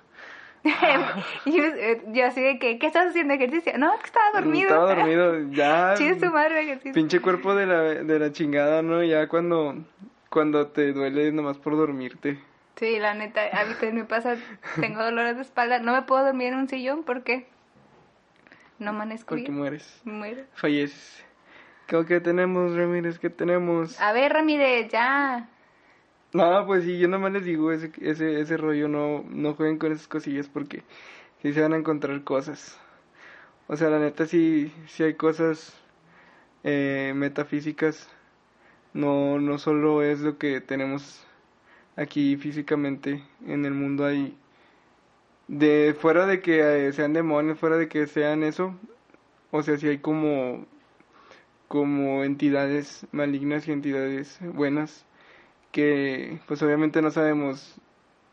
yo, eh, yo así de que, ¿qué estás haciendo ejercicio? No, que estaba dormido. Estaba dormido, ya. Chingue su madre ejercicio. Pinche cuerpo de la, de la chingada, ¿no? Ya cuando, cuando te duele nomás por dormirte. Sí, la neta, a mí también me pasa, tengo dolores de espalda, no me puedo dormir en un sillón, ¿por qué? No amanezco Porque bien, mueres. muero. Falleces. ¿Qué, qué tenemos, Ramírez? ¿Qué tenemos? A ver, Ramírez, ya. No, pues sí, yo nomás les digo ese, ese, ese rollo, no, no jueguen con esas cosillas porque sí se van a encontrar cosas. O sea, la neta sí, sí hay cosas eh, metafísicas. No, no solo es lo que tenemos aquí físicamente en el mundo hay de fuera de que eh, sean demonios, fuera de que sean eso, o sea, sí hay como como entidades malignas y entidades buenas que pues obviamente no sabemos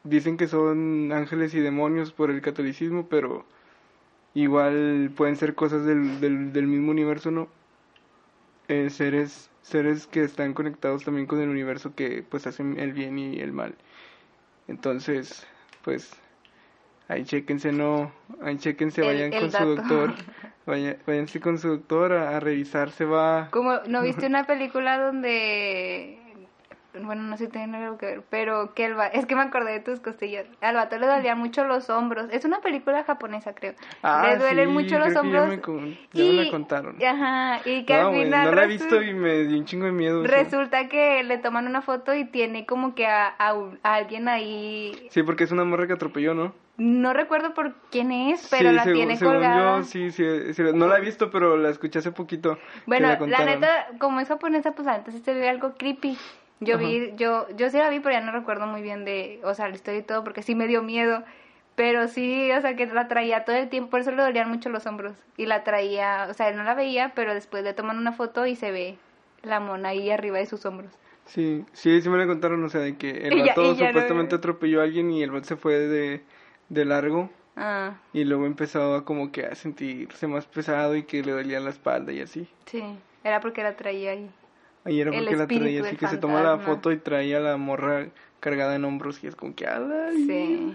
dicen que son ángeles y demonios por el catolicismo pero igual pueden ser cosas del, del, del mismo universo no Eh, seres seres que están conectados también con el universo que pues hacen el bien y el mal. Entonces pues ahí chequense no ahí chequense vayan el con su doctor. Vaya, váyanse con su doctor a, a revisarse va. Como, ¿no viste una película donde... Bueno, no sé si tiene algo que ver, pero que el va... Es que me acordé de tus costillas. Al vato le dolían mucho los hombros. Es una película japonesa, creo. Ah, le duelen sí, mucho los que ya hombros. me con- ya me la contaron. Ajá, y que no, al final... no la he visto y me dio un chingo de miedo. eso. Resulta que le toman una foto y tiene como que a, a alguien ahí... Sí, porque es una morra que atropelló, ¿no? No recuerdo por quién es, pero sí, la según, tiene según colgada. yo, sí, sí, sí, no la he visto, pero la escuché hace poquito. Bueno, la, neta, como es japonesa, pues antes se ve algo creepy. Yo vi, yo, yo sí la vi, pero ya no recuerdo muy bien de, o sea, la historia y todo, porque sí me dio miedo. Pero sí, o sea, que la traía todo el tiempo, por eso le dolían mucho los hombros. Y la traía, o sea, él no la veía, pero después le toman una foto y se ve la mona ahí arriba de sus hombros. Sí, sí, sí me la contaron, o sea, de que el vato no- supuestamente atropelló a alguien y el vato se fue de, de largo Ah, y luego empezó a como que a sentirse más pesado y que le dolía la espalda y así. sí, era porque la traía ahí. Era El porque la traía, así que se toma la fantasma. foto y traía a la morra cargada en hombros y es como que... ¡ay! Sí.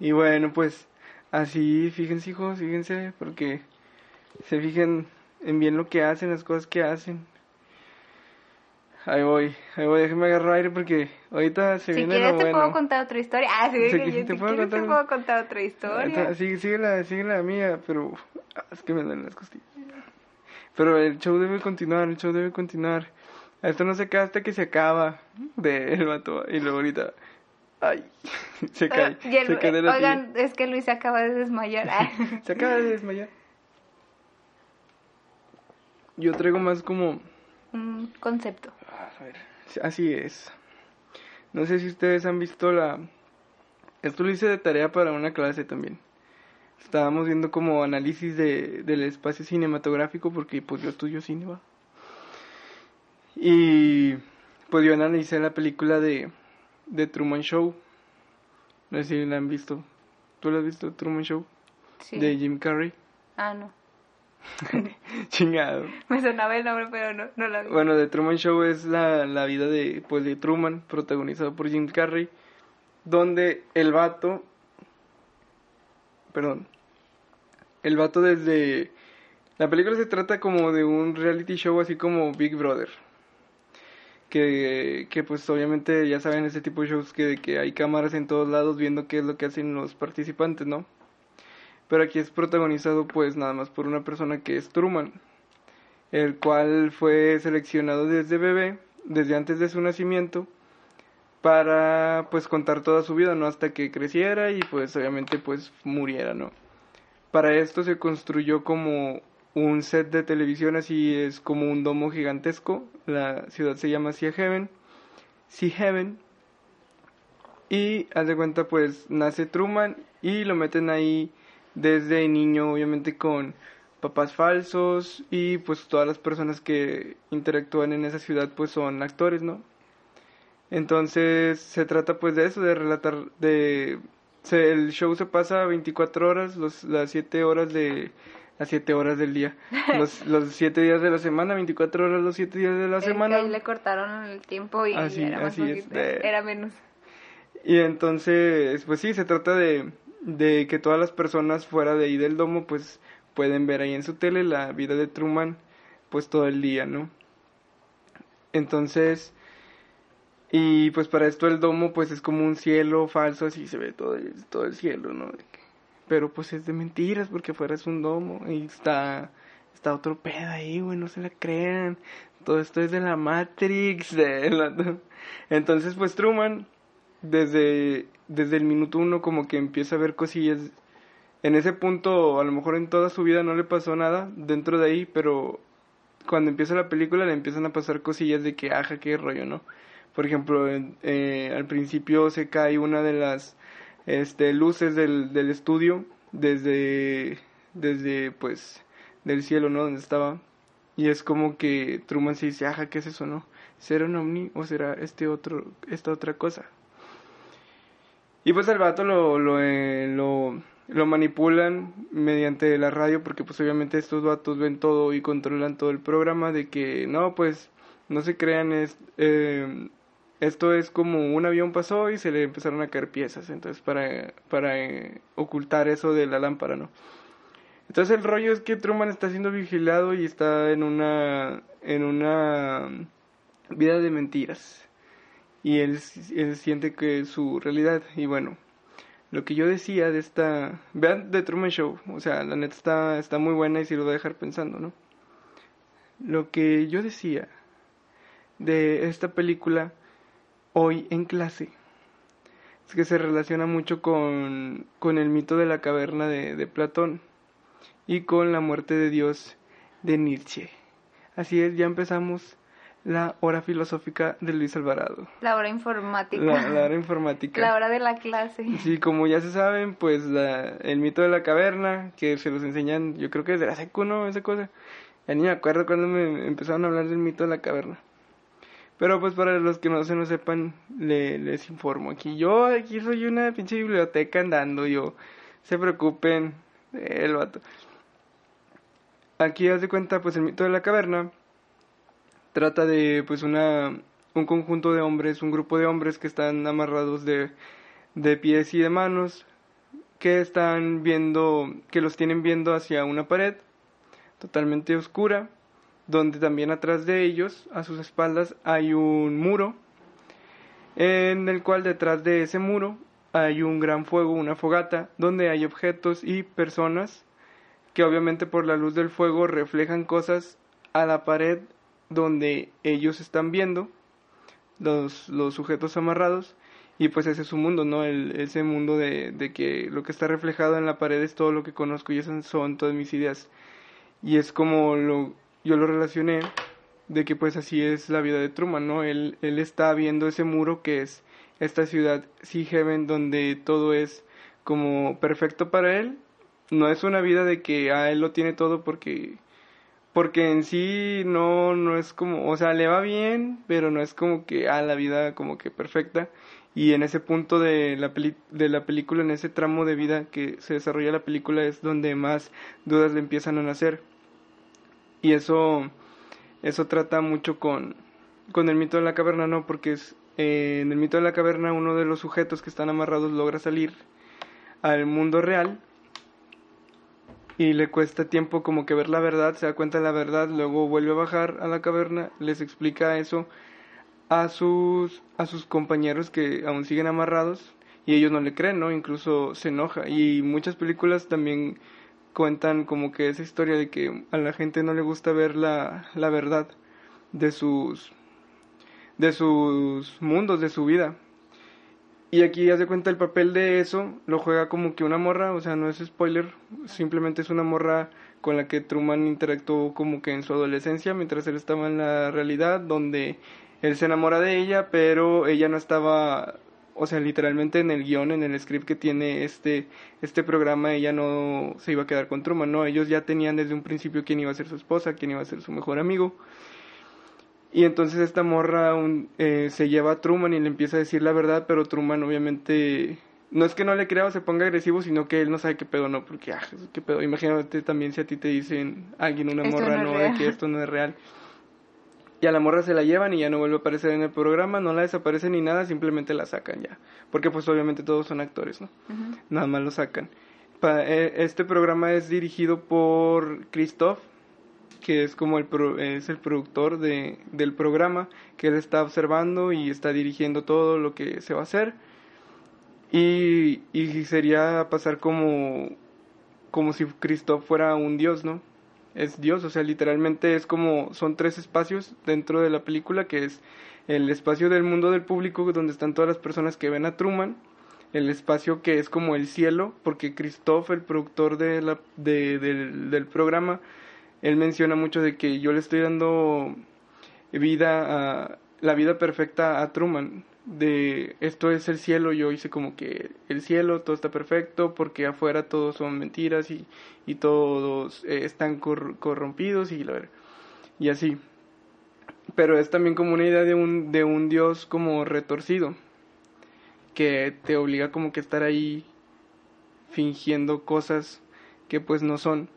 Y bueno, pues así, fíjense hijos, fíjense, porque se fijen en bien lo que hacen, las cosas que hacen. Ahí voy, ahí voy, déjenme agarrar aire porque ahorita se Si viene quieres lo te bueno. puedo contar otra historia. Ah, sí, Sí, que yo- te si puedo quieres te contar- puedo contar otra historia. Ahorita- Sigue, sigue, la, sigue la mía, pero ah, es que me duelen las costillas. Pero el show debe continuar, el show debe continuar. Esto no se acaba hasta que se acaba de el vato. Y luego ahorita, ay, se cae, Y el- se cae de la silla. oigan, es que Luis se acaba de desmayar. Ah. Se acaba de desmayar. Yo traigo más como... Un concepto. A ver, así es. No sé si ustedes han visto la... Esto lo hice de tarea para una clase también. Estábamos viendo como análisis de, del espacio cinematográfico porque pues yo estudio cine, ¿va? Y pues yo analicé la película de, de Truman Show. No sé si la han visto. ¿Tú la has visto, Truman Show? Sí. De Jim Carrey. Ah, no. Chingado. Me sonaba el nombre, pero no, no la vi. Bueno, The Truman Show es la, la vida de, pues, de Truman, protagonizado por Jim Carrey, donde el vato, perdón, el vato desde, la película se trata como de un reality show así como Big Brother, que, que pues obviamente ya saben ese tipo de shows que, que hay cámaras en todos lados viendo qué es lo que hacen los participantes, ¿no? Pero aquí es protagonizado pues nada más por una persona que es Truman el cual fue seleccionado desde bebé, desde antes de su nacimiento, para pues contar toda su vida, ¿no? Hasta que creciera y pues obviamente pues muriera, ¿no? Para esto se construyó como un set de televisión, así es como un domo gigantesco, la ciudad se llama Sea Heaven, Sea Heaven, y haz de cuenta pues nace Truman y lo meten ahí desde niño obviamente con papás falsos y pues todas las personas que interactúan en esa ciudad pues son actores, ¿no? Entonces se trata pues de eso, de relatar, de... se- el show se pasa 24 horas, los, las 7 horas de las 7 horas del día. Los, los 7 días de la semana, 24 horas los 7 días de la semana. ahí le cortaron el tiempo y Así- era más así es, poquito, de- era menos. Y entonces, pues sí, se trata de, de que todas las personas fuera de ahí del domo, pues pueden ver ahí en su tele la vida de Truman, pues todo el día, ¿no? Entonces, y pues para esto el domo, pues es como un cielo falso, así se ve todo el, todo el cielo, ¿no? Pero pues es de mentiras, porque afuera es un domo y está, está otro pedo ahí, güey, no se la crean. Todo esto es de la Matrix, de la- Entonces, pues Truman desde, desde el minuto uno como que empieza a ver cosillas. En ese punto, a lo mejor en toda su vida no le pasó nada dentro de ahí, pero cuando empieza la película le empiezan a pasar cosillas de que, aja, qué rollo, ¿no? Por ejemplo, eh, al principio se cae una de las este, luces del, del estudio desde, desde, pues, del cielo, ¿no? Donde estaba. Y es como que Truman se dice, aja, ¿qué es eso, no? ¿Será un ovni o será este otro, esta otra cosa? Y pues al vato lo, lo, eh, lo, lo manipulan mediante la radio porque pues obviamente estos vatos ven todo y controlan todo el programa de que no, pues no se crean, eh, esto es como un avión pasó y se le empezaron a caer piezas, entonces para, para eh, ocultar eso de la lámpara, ¿no? Entonces el rollo es que Truman está siendo vigilado y está en una, en una vida de mentiras y él, él siente que es su realidad. Y bueno, lo que yo decía de esta... Vean The Truman Show, o sea, la neta está, está muy buena y si lo va a dejar pensando, ¿no? Lo que yo decía de esta película hoy en clase es que se relaciona mucho con, con el mito de la caverna de, de Platón y con la muerte de Dios de Nietzsche. Así es, ya empezamos la hora filosófica de Luis Alvarado. La hora informática. La, la hora informática. La hora de la clase. Sí, como ya se saben, pues la- el mito de la caverna, que se los enseñan, yo creo que desde la secu, ¿no? Esa cosa. Ya ni me acuerdo cuando me empezaron a hablar del mito de la caverna. Pero pues para los que no se lo sepan, le- les informo aquí. Yo aquí soy una pinche biblioteca andando, yo. Se preocupen, el vato. Aquí haz de cuenta, pues el mito de la caverna trata de pues una un conjunto de hombres, un grupo de hombres que están amarrados de, de pies y de manos, que están viendo, que los tienen viendo hacia una pared totalmente oscura, donde también atrás de ellos, a sus espaldas, hay un muro, en el cual detrás de ese muro hay un gran fuego, una fogata, donde hay objetos y personas que obviamente por la luz del fuego reflejan cosas a la pared donde ellos están viendo los, los sujetos amarrados y pues ese es su mundo, ¿no? El, ese mundo de, de que lo que está reflejado en la pared es todo lo que conozco y esas son todas mis ideas y es como lo, yo lo relacioné de que pues así es la vida de Truman, ¿no? Él, él está viendo ese muro que es esta ciudad Sea Heaven donde todo es como perfecto para él. No es una vida de que a él lo tiene todo porque porque en sí no no es como, o sea, le va bien, pero no es como que a la vida como que perfecta y en ese punto de la peli- de la película en ese tramo de vida que se desarrolla la película es donde más dudas le empiezan a nacer. Y eso eso trata mucho con, con el mito de la caverna, ¿no? Porque es, eh, en el mito de la caverna uno de los sujetos que están amarrados logra salir al mundo real y le cuesta tiempo como que ver la verdad, se da cuenta de la verdad, luego vuelve a bajar a la caverna, les explica eso a sus, a sus compañeros que aún siguen amarrados y ellos no le creen, ¿no? Incluso se enoja y muchas películas también cuentan como que esa historia de que a la gente no le gusta ver la, la verdad de sus de sus mundos, de su vida. Y aquí hace cuenta el papel de eso, lo juega como que una morra, o sea, no es spoiler, simplemente es una morra con la que Truman interactuó como que en su adolescencia, mientras él estaba en la realidad, donde él se enamora de ella, pero ella no estaba, o sea, literalmente en el guion, en el script que tiene este, este programa, ella no se iba a quedar con Truman, no, ellos ya tenían desde un principio quién iba a ser su esposa, quién iba a ser su mejor amigo. Y entonces esta morra un- eh, se lleva a Truman y le empieza a decir la verdad, pero Truman obviamente no es que no le crea o se ponga agresivo, sino que él no sabe qué pedo, no, porque, ah, qué pedo. Imagínate también si a ti te dicen alguien, una morra, no, de que esto no es real. Y a la morra se la llevan y ya no vuelve a aparecer en el programa, no la desaparece ni nada, simplemente la sacan ya. Porque pues obviamente todos son actores, ¿no? Nada más lo sacan. Eh, este programa es dirigido por Christoph, que es como el es el productor de, del programa, que él está observando y está dirigiendo todo lo que se va a hacer. Y, y sería pasar como, como si Christoph fuera un dios, ¿no? Es Dios, o sea, literalmente es como, son tres espacios dentro de la película, que es el espacio del mundo del público, donde están todas las personas que ven a Truman, el espacio que es como el cielo, porque Christoph, el productor de la, de, del, del programa, él menciona mucho de que yo le estoy dando vida a la vida perfecta a Truman de esto es el cielo, yo hice como que el cielo, todo está perfecto, porque afuera todos son mentiras y, y todos eh, están corrompidos y, y así. Pero es también como una idea de un, de un Dios como retorcido, que te obliga como que a estar ahí fingiendo cosas que pues no son.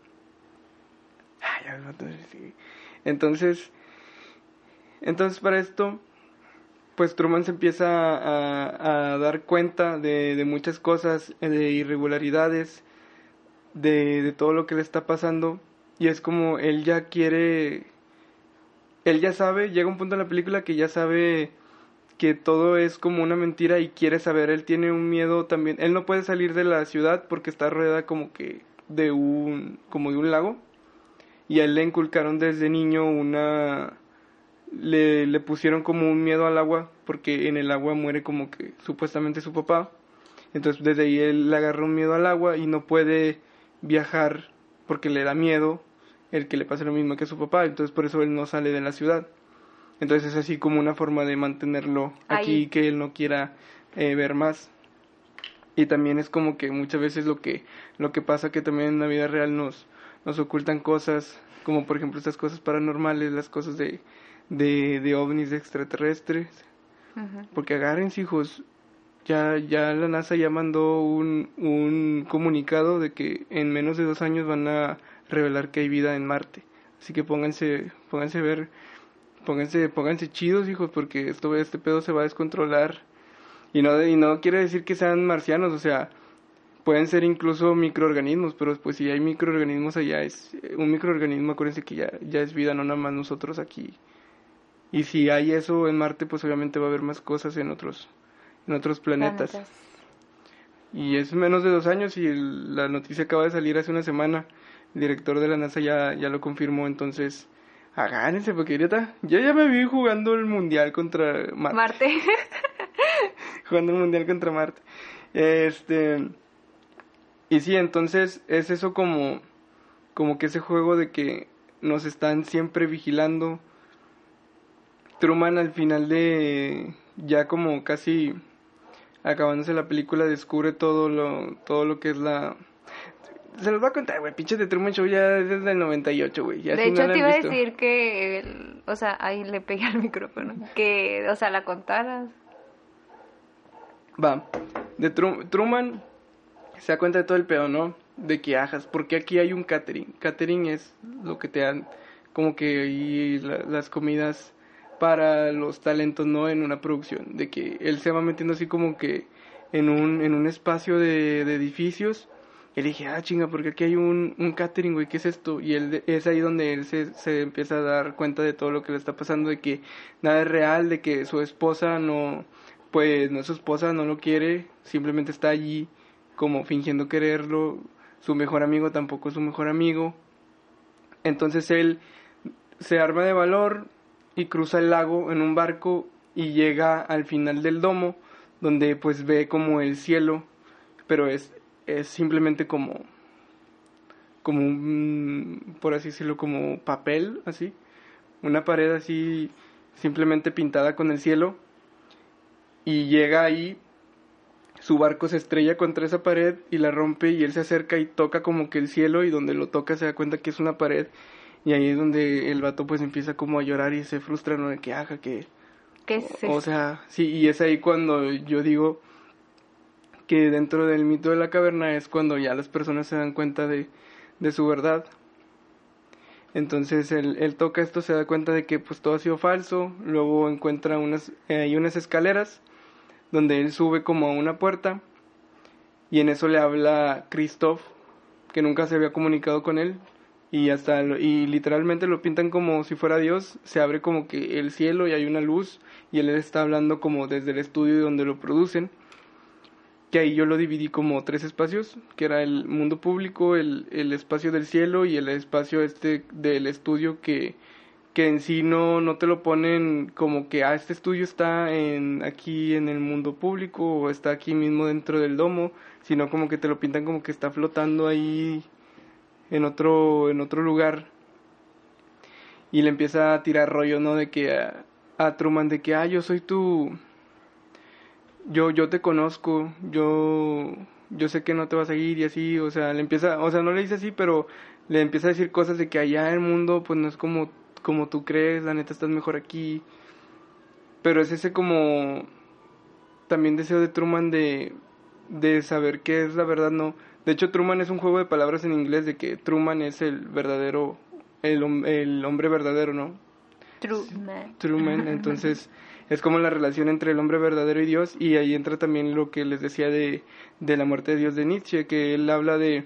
Entonces, entonces para esto pues Truman se empieza a, dar cuenta de, muchas cosas, de irregularidades, de, todo lo que le está pasando. Y es como él ya quiere, él ya sabe, llega un punto en la película que ya sabe que todo es como una mentira y quiere saber, él tiene un miedo también, él no puede salir de la ciudad porque está rodeada como que de un, como de un lago. Y a él le inculcaron desde niño una le, le pusieron como un miedo al agua porque en el agua muere como que supuestamente su papá. Entonces desde ahí él le agarra un miedo al agua y no puede viajar porque le da miedo el que le pase lo mismo que a su papá. Entonces por eso él no sale de la ciudad. Entonces es así como una forma de mantenerlo aquí y que él no quiera eh, ver más. Y también es como que muchas veces lo que, lo que pasa que también en la vida real nos, nos ocultan cosas, como por ejemplo estas cosas paranormales, las cosas de, de, de ovnis extraterrestres. Porque agárrense, hijos. Ya, ya la NASA ya mandó un, un comunicado de que en menos de dos años van a revelar que hay vida en Marte. Así que pónganse, pónganse a ver, pónganse, pónganse chidos, hijos, porque esto, este pedo se va a descontrolar. Y no, y no quiere decir que sean marcianos, o sea, pueden ser incluso microorganismos, pero pues si hay microorganismos allá, es un microorganismo, acuérdense que ya, ya es vida, no nada más nosotros aquí y si hay eso en Marte, pues obviamente va a haber más cosas en otros, en otros planetas. Y es menos de dos años y la noticia acaba de salir hace una semana. El director de la NASA ya, ya lo confirmó, entonces agárrense porque ahorita yo ya me vi jugando el mundial contra Marte. Marte. jugando el mundial contra Marte. Este y sí, entonces es eso como como que ese juego de que nos están siempre vigilando Truman al final de ya como casi acabándose la película descubre todo lo todo lo que es la se los voy a contar, güey, pinche de Truman Show ya desde el 98, güey. De hecho, te iba a decir que, o sea, ahí le pegué al micrófono, que, o sea, la contaras. Va, de Truman se da cuenta de todo el pedo, ¿no? De que ajas, porque aquí hay un catering. Catering es lo que te dan, como que y las comidas para los talentos, ¿no? En una producción, de que él se va metiendo así como que en un, en un espacio de, edificios. Y le dije, ah, chinga, porque aquí hay un, un catering, güey, ¿qué es esto? Y él, es ahí donde él se, se empieza a dar cuenta de todo lo que le está pasando, de que nada es real, de que su esposa no, pues no es su esposa, no lo quiere, simplemente está allí como fingiendo quererlo, su mejor amigo tampoco es su mejor amigo. Entonces él se arma de valor, y cruza el lago en un barco y llega al final del domo donde pues ve como el cielo pero es, es simplemente como como un, por así decirlo como papel así una pared así simplemente pintada con el cielo y llega ahí su barco se estrella contra esa pared y la rompe y él se acerca y toca como que el cielo y donde lo toca se da cuenta que es una pared y ahí es donde el vato pues empieza como a llorar y se frustra, ¿no? De que haga que... ¿Qué O sea, sí, y es ahí cuando yo digo que dentro del mito de la caverna es cuando ya las personas se dan cuenta de, de su verdad. Entonces él, él, toca esto, se da cuenta de que pues todo ha sido falso, luego encuentra unas, eh, hay unas escaleras donde él sube como a una puerta y en eso le habla Christoph, que nunca se había comunicado con él y hasta y literalmente lo pintan como si fuera Dios, se abre como que el cielo y hay una luz y él está hablando como desde el estudio donde lo producen que ahí yo lo dividí como tres espacios, que era el mundo público, el, el espacio del cielo y el espacio este del estudio que, que en sí no, no te lo ponen como que ah, este estudio está en, aquí en el mundo público o está aquí mismo dentro del domo, sino como que te lo pintan como que está flotando ahí en otro, en otro lugar. Y le empieza a tirar rollo, ¿no? De que a, Truman, de que, ah, yo soy tu yo, yo te conozco, yo, yo sé que no te vas a ir y así, o sea, le empieza, o sea, no le dice así, pero le empieza a decir cosas de que allá el mundo, pues no es como, como tú crees, la neta estás mejor aquí. Pero es ese como, también deseo de Truman de, de saber qué es la verdad, no. De hecho, Truman es un juego de palabras en inglés de que Truman es el verdadero, el, el hombre verdadero, ¿no? Truman. Truman, entonces es como la relación entre el hombre verdadero y Dios y ahí entra también lo que les decía de, de la muerte de Dios de Nietzsche, que él habla de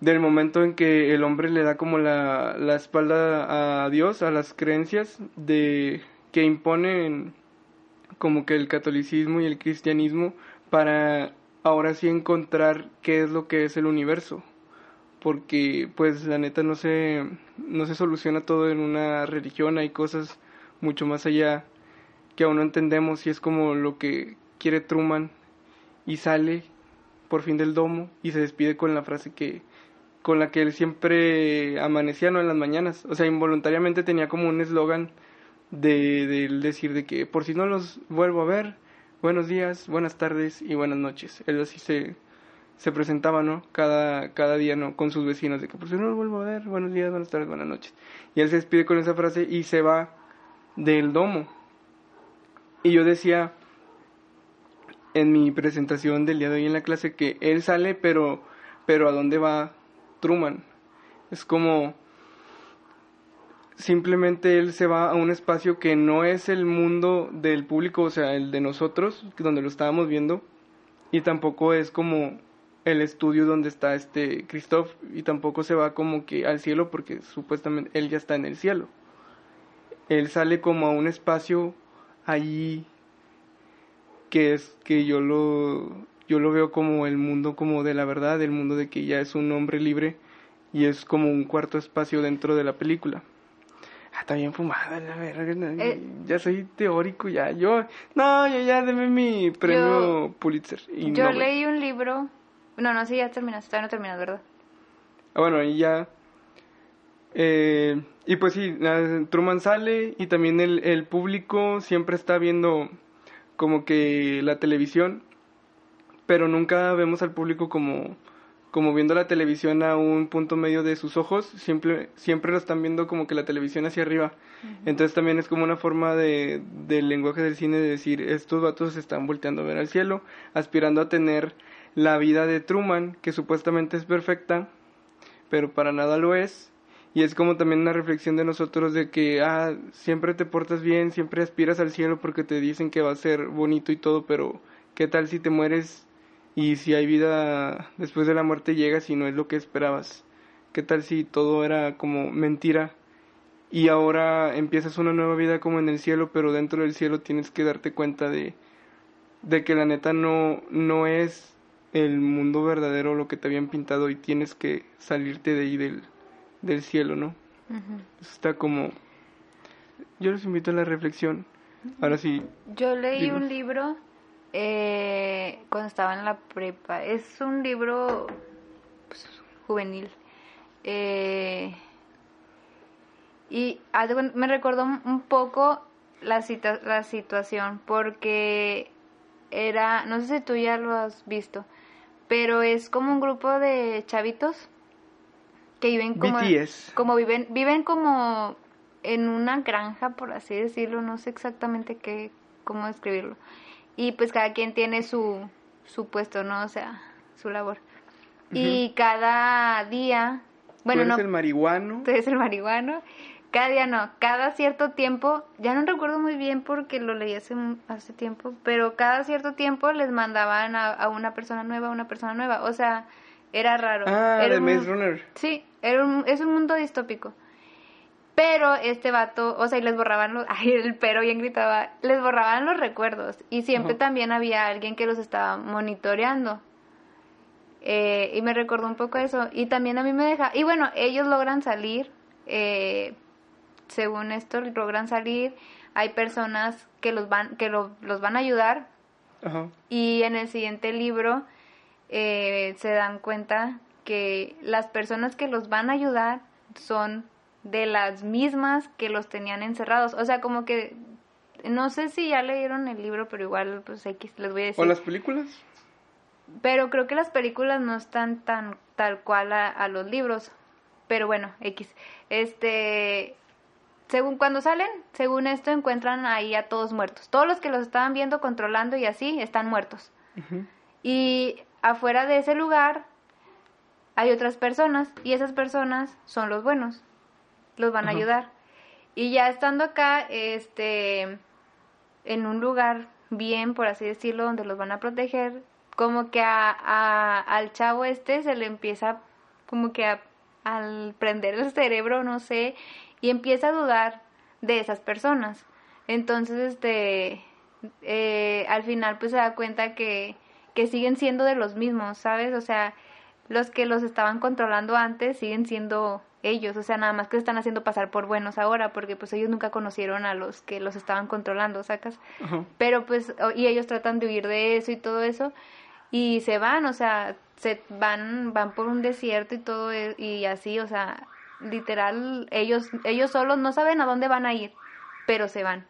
del momento en que el hombre le da como la, la espalda a Dios, a las creencias de que imponen como que el catolicismo y el cristianismo para ahora sí encontrar qué es lo que es el universo porque pues la neta no se no se soluciona todo en una religión hay cosas mucho más allá que aún no entendemos y es como lo que quiere Truman y sale por fin del domo y se despide con la frase que con la que él siempre amanecía no en las mañanas. O sea involuntariamente tenía como un eslogan de, de decir de que por si no los vuelvo a ver buenos días buenas tardes y buenas noches él así se se presentaba, ¿no? Cada, cada día, ¿no? Con sus vecinos, de que si no los vuelvo a ver, buenos días, buenas tardes, buenas noches. Y él se despide con esa frase y se va del domo. Y yo decía en mi presentación del día de hoy en la clase que él sale, pero, pero ¿a dónde va Truman? Es como simplemente él se va a un espacio que no es el mundo del público, o sea, el de nosotros, donde lo estábamos viendo, y tampoco es como el estudio donde está este Christoph, y tampoco se va como que al cielo porque supuestamente él ya está en el cielo. Él sale como a un espacio allí que es que yo lo yo lo veo como el mundo como de la verdad, el mundo de que ya es un hombre libre y es como un cuarto espacio dentro de la película. Ah, está bien fumada la verga. Eh, ya soy teórico ya. Yo no, yo ya deme mi premio Pulitzer. Y yo leí un libro. No, no, sí, ya terminaste, todavía no terminas, ¿verdad? Ah, bueno, y ya eh, y pues sí, Truman sale y también el, el público siempre está viendo como que la televisión, pero nunca vemos al público como, como viendo la televisión a un punto medio de sus ojos, siempre, siempre lo están viendo como que la televisión hacia arriba. Entonces también es como una forma de, del lenguaje del cine de decir, estos vatos se están volteando a ver al cielo, aspirando a tener la vida de Truman, que supuestamente es perfecta, pero para nada lo es, y es como también una reflexión de nosotros de que, ah, siempre te portas bien, siempre aspiras al cielo porque te dicen que va a ser bonito y todo, pero ¿qué tal si te mueres y si hay vida después de la muerte llegas y no es lo que esperabas? ¿Qué tal si todo era como mentira y ahora empiezas una nueva vida como en el cielo, pero dentro del cielo tienes que darte cuenta de, de que la neta no, no es el mundo verdadero lo que te habían pintado y tienes que salirte de ahí del del cielo, ¿no? Está como... Yo los invito a la reflexión. Ahora sí. Yo leí un libro eh, cuando estaba en la prepa. Es un libro pues, juvenil. Eh, y me recordó un poco la, la situación porque era, no sé si tú ya lo has visto, pero es como un grupo de chavitos que viven como, como viven, viven como en una granja, por así decirlo, no sé exactamente qué, cómo describirlo. Y pues cada quien tiene su, su puesto, ¿no? O sea, su labor. Y cada día, bueno, tú eres no, el marihuano. tú eres el marihuano. Cada día no, cada cierto tiempo, ya no recuerdo muy bien porque lo leí hace, hace tiempo, pero cada cierto tiempo les mandaban a, a una persona nueva, a una persona nueva. O sea, era raro. Ah, Era de un- Maze Runner. Sí, era un- es un mundo distópico. Pero este vato, o sea, y les borraban los, ay, el pero bien gritaba, les borraban los recuerdos. Y siempre también había alguien que los estaba monitoreando. Eh, y me recordó un poco eso. Y también a mí me deja, y bueno, ellos logran salir, eh, según esto, logran salir. Hay personas que los van, que lo- los van a ayudar, y en el siguiente libro eh, se dan cuenta que las personas que los van a ayudar son de las mismas que los tenían encerrados. O sea, como que no sé si ya leyeron el libro, pero igual pues X les voy a decir. ¿O las películas? Pero creo que las películas no están tan tal cual a, a los libros. Pero bueno, X. Este, según cuando salen, según esto encuentran ahí a todos muertos. Todos los que los estaban viendo, controlando y así, están muertos. Y afuera de ese lugar hay otras personas y esas personas son los buenos. Los van a ayudar. Y ya estando acá, este, en un lugar bien, por así decirlo, donde los van a proteger, como que a, a- al chavo este se le empieza como que a, al prender el cerebro, no sé, y empieza a dudar de esas personas. Entonces, este, eh, al final pues se da cuenta que, que siguen siendo de los mismos, ¿sabes? O sea, los que los estaban controlando antes siguen siendo ellos, o sea, nada más que se están haciendo pasar por buenos ahora, porque pues ellos nunca conocieron a los que los estaban controlando, ¿sacas? Pero pues, y ellos tratan de huir de eso y todo eso, y se van, o sea, se van, van por un desierto y todo, e- y así, o sea, literal, ellos, ellos solos no saben a dónde van a ir, pero se van.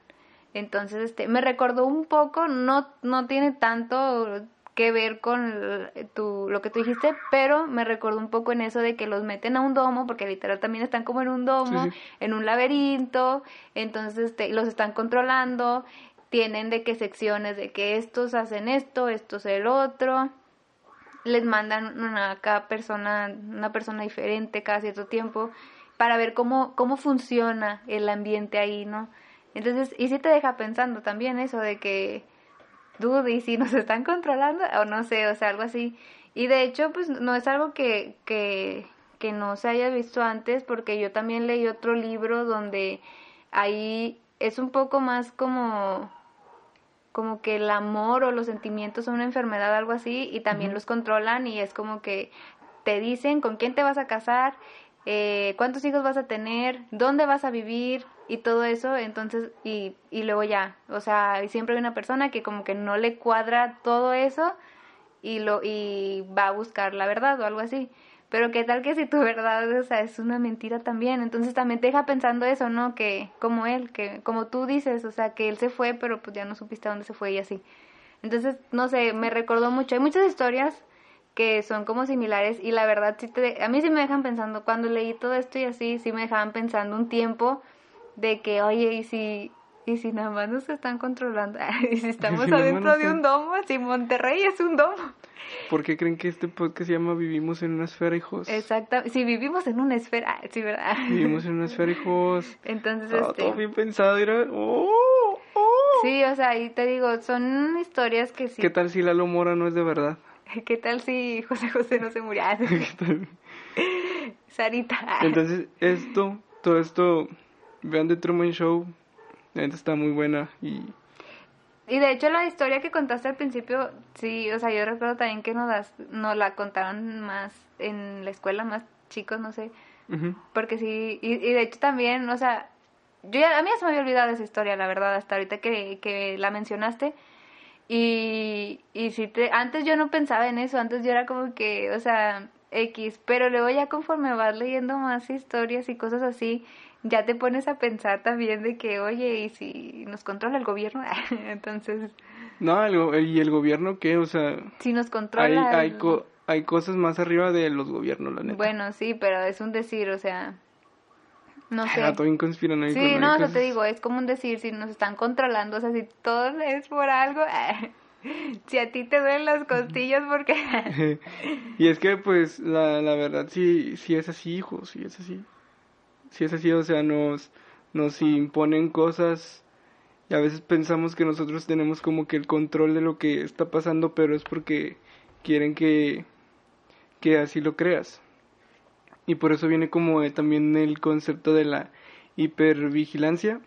Entonces, este, me recordó un poco, no, no tiene tanto que ver con tu, lo que tú dijiste, pero me recordó un poco en eso de que los meten a un domo, porque literal también están como en un domo, Sí, sí. en un laberinto, entonces este, los están controlando, tienen de qué secciones, de que estos hacen esto, estos el otro, les mandan una cada persona, una persona diferente cada cierto tiempo para ver cómo, cómo funciona el ambiente ahí, ¿no? Entonces, y sí te deja pensando también eso de que, dude, ¿y si nos están controlando? O no sé, o sea, algo así. Y de hecho, pues no es algo que, que, que no se haya visto antes, porque yo también leí otro libro donde ahí es un poco más como como que el amor o los sentimientos son una enfermedad, algo así, y también los controlan y es como que te dicen con quién te vas a casar, eh, cuántos hijos vas a tener, dónde vas a vivir y todo eso, entonces, y, y luego ya, o sea, siempre hay una persona que como que no le cuadra todo eso y, lo, y va a buscar la verdad o algo así. Pero qué tal que si tu verdad, o sea, es una mentira también. Entonces también te deja pensando eso, ¿no? Que como él, que como tú dices, o sea, que él se fue, pero pues ya no supiste a dónde se fue y así. Entonces, no sé, me recordó mucho. Hay muchas historias que son como similares y la verdad sí te, a mí sí me dejan pensando, cuando leí todo esto y así, sí me dejaban pensando un tiempo de que, oye, y si, y si nada más nos están controlando, y si estamos si adentro de un domo, si Monterrey es un domo. ¿Por qué creen que este podcast se llama Vivimos en una esfera, hijos? Exacto, si vivimos en una esfera, sí, ¿verdad? Vivimos en una esfera, hijos. Entonces, Ah, este, todo bien pensado, era... ¡Oh! ¡Oh! sí, o sea, ahí te digo, son historias que sí. ¿Qué tal si Lalo Mora no es de verdad? ¿Qué tal si José José no se murió? Ah, ¿Qué tal? Sarita. Entonces, esto, todo esto, vean The Truman Show, la neta está muy buena y... Y de hecho la historia que contaste al principio, sí, o sea, yo recuerdo también que nos, las- nos la contaron más en la escuela, más chicos, no sé, Ujú. porque sí, y, y de hecho también, o sea, yo ya, a mí ya se me había olvidado esa historia, la verdad, hasta ahorita que, que la mencionaste, y, y sí, te, antes yo no pensaba en eso, antes yo era como que, o sea, X, pero luego ya conforme vas leyendo más historias y cosas así, ya te pones a pensar también de que, oye, ¿y si nos controla el gobierno? Entonces, No, el ¿y el gobierno qué? O sea, si nos hay, controla... hay, el- co- hay cosas más arriba de los gobiernos, la neta. Bueno, sí, pero es un decir, o sea, no sé. Ah, todo bien conspiranoico, Sí, no, Hay eso te digo, es como un decir, si nos están controlando, o sea, si todo es por algo, si a ti te duelen las costillas, porque... y es que, pues, la, la verdad, sí, sí es así, hijo, sí es así. Sí es así, o sea, nos, nos imponen cosas y a veces pensamos que nosotros tenemos como que el control de lo que está pasando, pero es porque quieren que, que así lo creas. Y por eso viene como también el concepto de la hipervigilancia,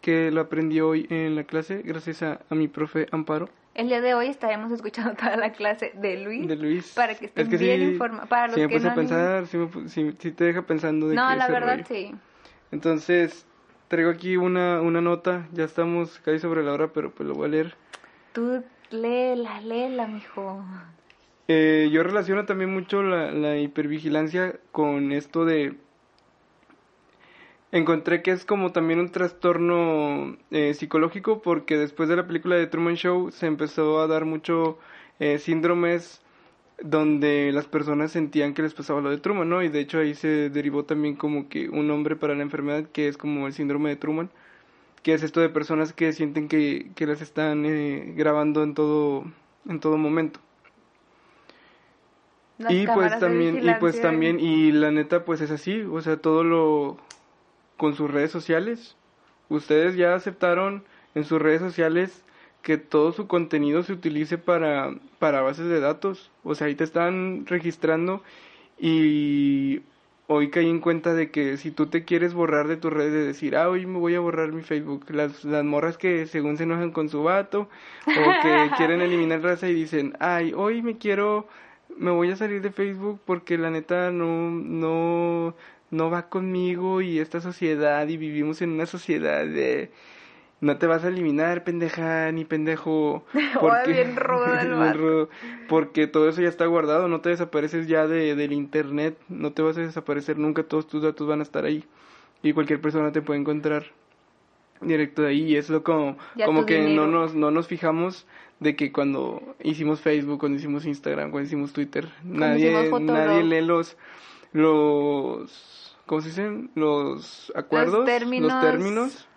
que lo aprendí hoy en la clase gracias a, mi profe Amparo. El día de hoy estaremos escuchando toda la clase de Luis. De Luis. Para que estén bien informados. Para los me que a pensar, si, te deja pensando de No, la verdad sí. Entonces, traigo aquí una, una nota, ya estamos casi sobre la hora, pero pues lo voy a leer. Tú léela, léela, mijo. Eh, yo relaciono también mucho la, la hipervigilancia con esto de encontré que es como también un trastorno eh, psicológico porque después de la película de Truman Show se empezó a dar mucho eh, síndromes donde las personas sentían que les pasaba lo de Truman, ¿no? Y de hecho ahí se derivó también como que un nombre para la enfermedad que es como el síndrome de Truman, que es esto de personas que sienten que, que las están eh, grabando en todo, en todo momento. y pues también, y pues también, y la neta pues es así, o sea, todo lo, con sus redes sociales. Ustedes ya aceptaron en sus redes sociales que todo su contenido se utilice para, para bases de datos. O sea, ahí te están registrando y hoy caí en cuenta de que si tú te quieres borrar de tus redes, de decir, ah, hoy me voy a borrar mi Facebook, las, las morras que según se enojan con su vato o que quieren eliminar raza y dicen, ay, hoy me quiero, me voy a salir de Facebook porque la neta no, no, no va conmigo y esta sociedad y vivimos en una sociedad de no te vas a eliminar, pendeja, ni pendejo. Porque, bien rudo porque todo eso ya está guardado, no te desapareces ya de, del internet, no te vas a desaparecer nunca, todos tus datos van a estar ahí. Y cualquier persona te puede encontrar directo de ahí. Y es lo como, como que no nos, no nos fijamos de que cuando hicimos Facebook, cuando hicimos Instagram, cuando hicimos Twitter, nadie, nadie lee los, los ¿cómo se dicen? Los acuerdos, los términos.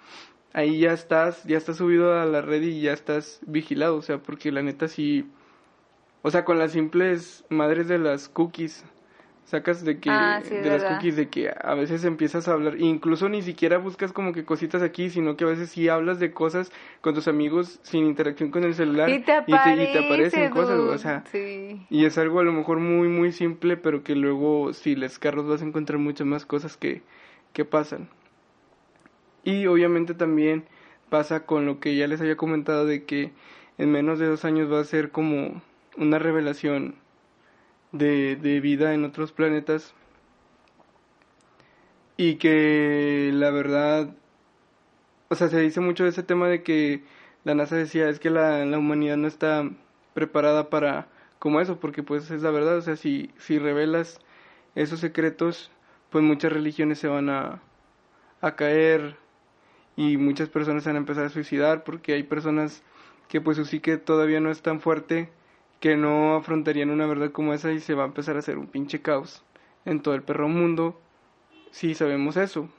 Ahí ya estás, ya estás subido a la red y ya estás vigilado, o sea, porque la neta sí, o sea, con las simples madres de las cookies, sacas de que ah, de las cookies de que a veces empiezas a hablar incluso ni siquiera buscas como que cositas aquí sino que a veces sí hablas de cosas con tus amigos sin interacción con el celular y te, aparecen cosas o sea y es algo a lo mejor muy muy simple pero que luego si les carros vas a encontrar muchas más cosas que que pasan. Y obviamente también pasa con lo que ya les había comentado de que en menos de dos años va a ser como una revelación de, de vida en otros planetas. Y que la verdad, o sea, se dice mucho de ese tema de que la NASA decía es que la, la humanidad no está preparada para como eso, porque pues es la verdad, o sea, si, si revelas esos secretos, pues muchas religiones se van a, a caer y muchas personas se van a empezar a suicidar porque hay personas que pues sí que todavía no es tan fuerte que no afrontarían una verdad como esa y se va a empezar a hacer un pinche caos en todo el perro mundo. Sí, sabemos eso.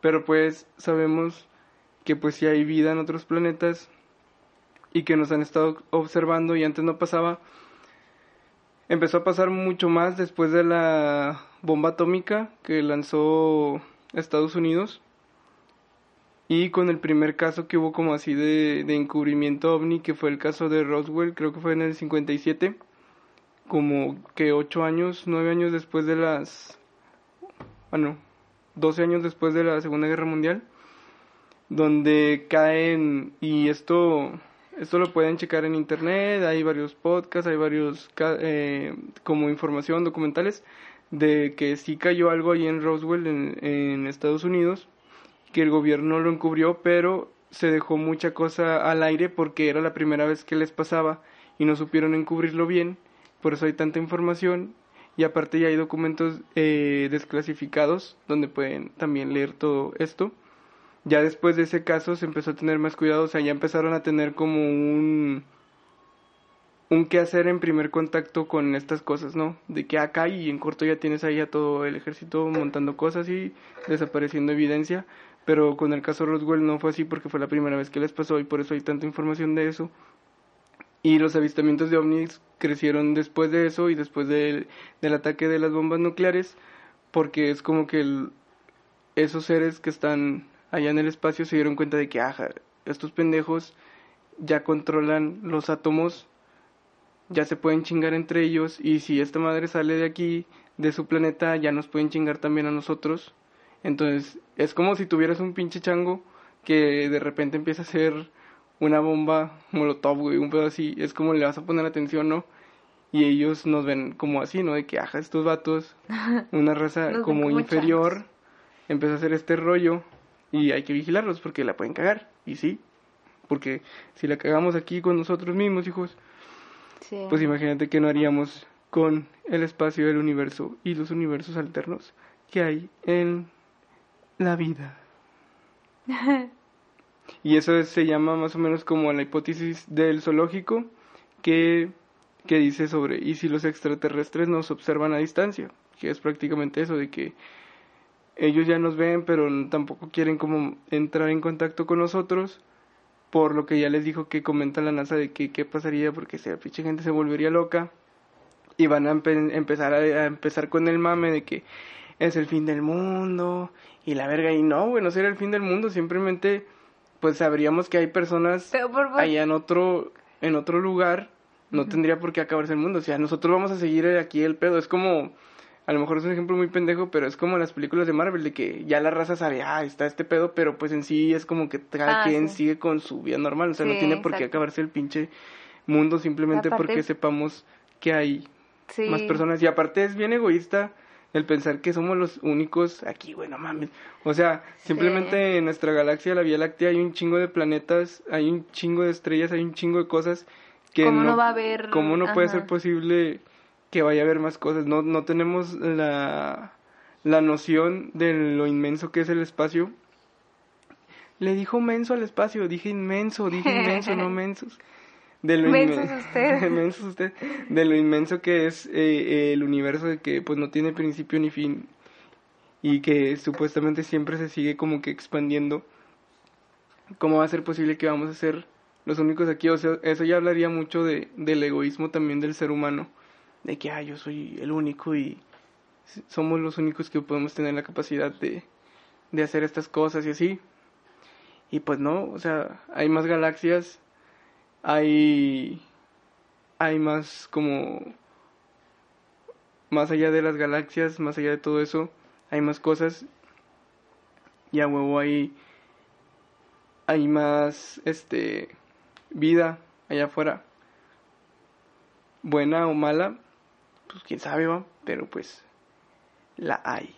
Pero pues sabemos que pues si hay vida en otros planetas y que nos han estado observando y antes no pasaba. Empezó a pasar mucho más después de la bomba atómica que lanzó Estados Unidos y con el primer caso que hubo como así de, de encubrimiento ovni, que fue el caso de Roswell, creo que fue en el 57, como que 8 años, 9 años después de las... Bueno, 12 años después de la Segunda Guerra Mundial, donde caen, y esto, esto lo pueden checar en internet, hay varios podcasts, hay varios eh, como información, documentales, de que sí cayó algo ahí en Roswell, en Estados Unidos, que el gobierno lo encubrió, pero se dejó mucha cosa al aire porque era la primera vez que les pasaba y no supieron encubrirlo bien, por eso hay tanta información y aparte ya hay documentos eh, desclasificados donde pueden también leer todo esto. Ya después de ese caso se empezó a tener más cuidado, o sea, ya empezaron a tener como un un qué hacer en primer contacto con estas cosas, ¿no? De que acá y en corto ya tienes ahí a todo el ejército montando cosas y desapareciendo evidencia, pero con el caso Roswell no fue así porque fue la primera vez que les pasó y por eso hay tanta información de eso. Y los avistamientos de ovnis crecieron después de eso y después del, del ataque de las bombas nucleares, porque es como que esos seres que están allá en el espacio se dieron cuenta de que, ajá, estos pendejos ya controlan los átomos, ya se pueden chingar entre ellos, y si esta madre sale de aquí, de su planeta, ya nos pueden chingar también a nosotros. Entonces, es como si tuvieras un pinche chango que de repente empieza a hacer una bomba molotov, güey, un pedo así, es como le vas a poner atención, ¿no? Y ellos nos ven como así, ¿no? De que, ajá, estos vatos, una raza como, inferior, empezó a hacer este rollo y hay que vigilarlos porque la pueden cagar. Y sí, porque si la cagamos aquí con nosotros mismos, hijos, pues imagínate que no haríamos con el espacio del universo y los universos alternos que hay en la vida. y eso se llama más o menos como la hipótesis del zoológico que, que dice sobre y si los extraterrestres nos observan a distancia, que es prácticamente eso de que ellos ya nos ven pero tampoco quieren como entrar en contacto con nosotros por lo que ya les dijo que comenta la NASA de que qué pasaría porque si la pinche gente se volvería loca y van a empezar a, empezar con el mame de que es el fin del mundo y la verga y no, güey, no sería el fin del mundo, simplemente pues sabríamos que hay personas allá en otro en otro lugar, no tendría por qué acabarse el mundo, o sea, nosotros vamos a seguir aquí el pedo, es como a lo mejor es un ejemplo muy pendejo, pero es como las películas de Marvel, de que ya la raza sabe, ah, está este pedo, pero pues en sí es como que cada ah, quien sigue con su vida normal, o sea, no tiene por qué acabarse el pinche mundo simplemente porque sepamos que hay más personas. Y aparte es bien egoísta el pensar que somos los únicos aquí, bueno, mames. O sea, simplemente en nuestra galaxia, la Vía Láctea, hay un chingo de planetas, hay un chingo de estrellas, hay un chingo de cosas que ¿Cómo no, va a haber? ¿Cómo no puede ser posible que vaya a haber más cosas? No, no tenemos la, la noción de lo inmenso que es el espacio. Le dijo menso al espacio, dije inmenso, dije inmenso, no mensos de lo inmenso usted. de lo inmenso que es eh, el universo de que pues no tiene principio ni fin y que supuestamente siempre se sigue como que expandiendo. Cómo va a ser posible que vamos a ser los únicos aquí o sea eso ya hablaría mucho de del egoísmo también del ser humano. De que ah yo soy el único y somos los únicos que podemos tener la capacidad de de hacer estas cosas y así y pues no o sea hay más galaxias hay, hay más como, más allá de las galaxias, más allá de todo eso, hay más cosas y huevo hay, hay más, este, vida allá afuera. Buena o mala, pues quién sabe, va, pero pues la hay.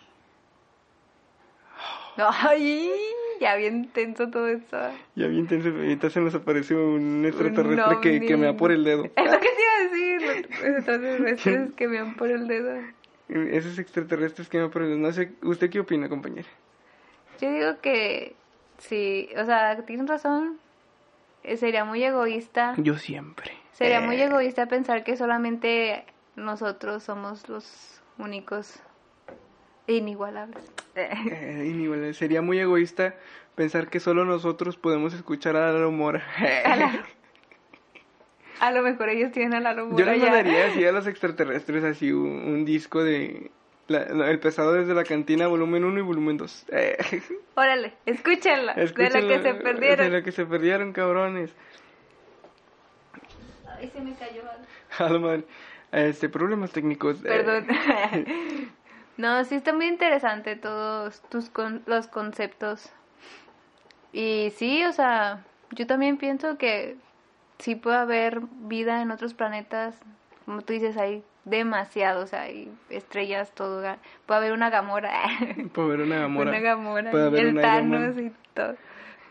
Ay, ya bien tenso todo eso. Ya bien tenso, ahorita se nos apareció un extraterrestre que, que, me da por el dedo. Es lo que te iba a decir, los extraterrestres que me dan por el dedo. Esos extraterrestres que me dan por el dedo. No sé, ¿usted qué opina, compañera? Yo digo que sí, o sea, tienen razón. Eh, sería muy egoísta. Yo siempre. Sería muy eh. egoísta pensar que solamente nosotros somos los únicos Inigualables. Eh, Sería muy egoísta pensar que solo nosotros podemos escuchar a la Mora. a lo mejor ellos tienen a la Mora. Yo les mandaría así a los extraterrestres así un, disco de El pesado desde la cantina, volumen 1 y volumen 2. Órale, escúchenla, De lo que se perdieron. De lo que se perdieron, cabrones. Ay, se me cayó algo. Este, problemas técnicos. Perdón. No, sí está muy interesante todos tus con los conceptos. Y sí, o sea, yo también pienso que sí puede haber vida en otros planetas. Como tú dices, hay demasiados, hay estrellas, todo. Puede haber una Gamora. puede haber una Gamora. Una Gamora. Puede haber el Thanos y todo.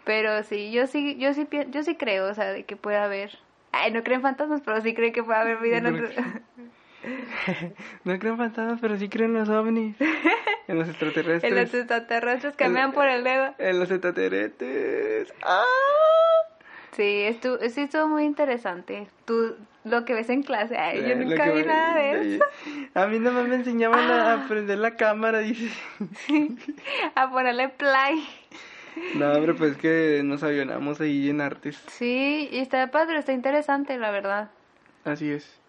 Pero sí, yo sí, yo sí, yo sí creo, o sea, de que puede haber. Ay, no creo en fantasmas, pero sí creo que puede haber vida en otros. no creo en fantasmas, pero sí creo en los ovnis. En los extraterrestres. en los extraterrestres me por el dedo. En los extraterrestres. ¡Ah! Sí, estuvo, sí estuvo muy interesante. Tú, lo que ves en clase, ay, yo nunca vi nada de eso. A mí nomás me enseñaban a, ah. prender la cámara, dice. a ponerle play. No, hombre, pues que nos avionamos ahí en artes. Sí, y está padre, está interesante, la verdad. Así es.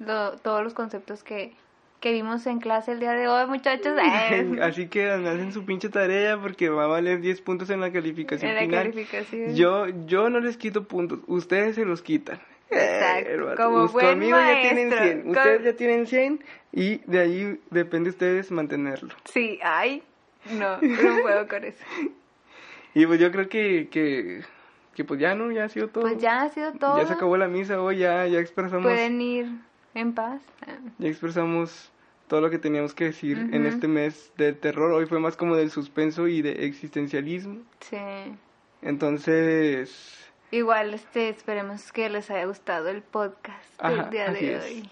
Lo- todos los conceptos que, que vimos en clase el día de hoy, muchachos. Así que hacen su pinche tarea porque va a valer 10 puntos en la calificación en la final. calificación. Yo, yo no les quito puntos, ustedes se los quitan. Exacto, Eh, como buen conmigo ya tienen maestro. 100, Con- ustedes ya tienen 100 y de ahí depende de ustedes mantenerlo. Sí, ay, no, no puedo con eso. Y pues yo creo que, que, que pues ya no, ya ha sido todo. Pues ya ha sido todo. Ya se acabó la misa hoy, ya, ya expresamos, Pueden ir en paz. ya expresamos todo lo que teníamos que decir en Ujú. este mes de terror. Hoy fue más como del suspenso y de existencialismo. Sí. Entonces, Igual, este, esperemos que les haya gustado el podcast del Ajá, día así de es. hoy.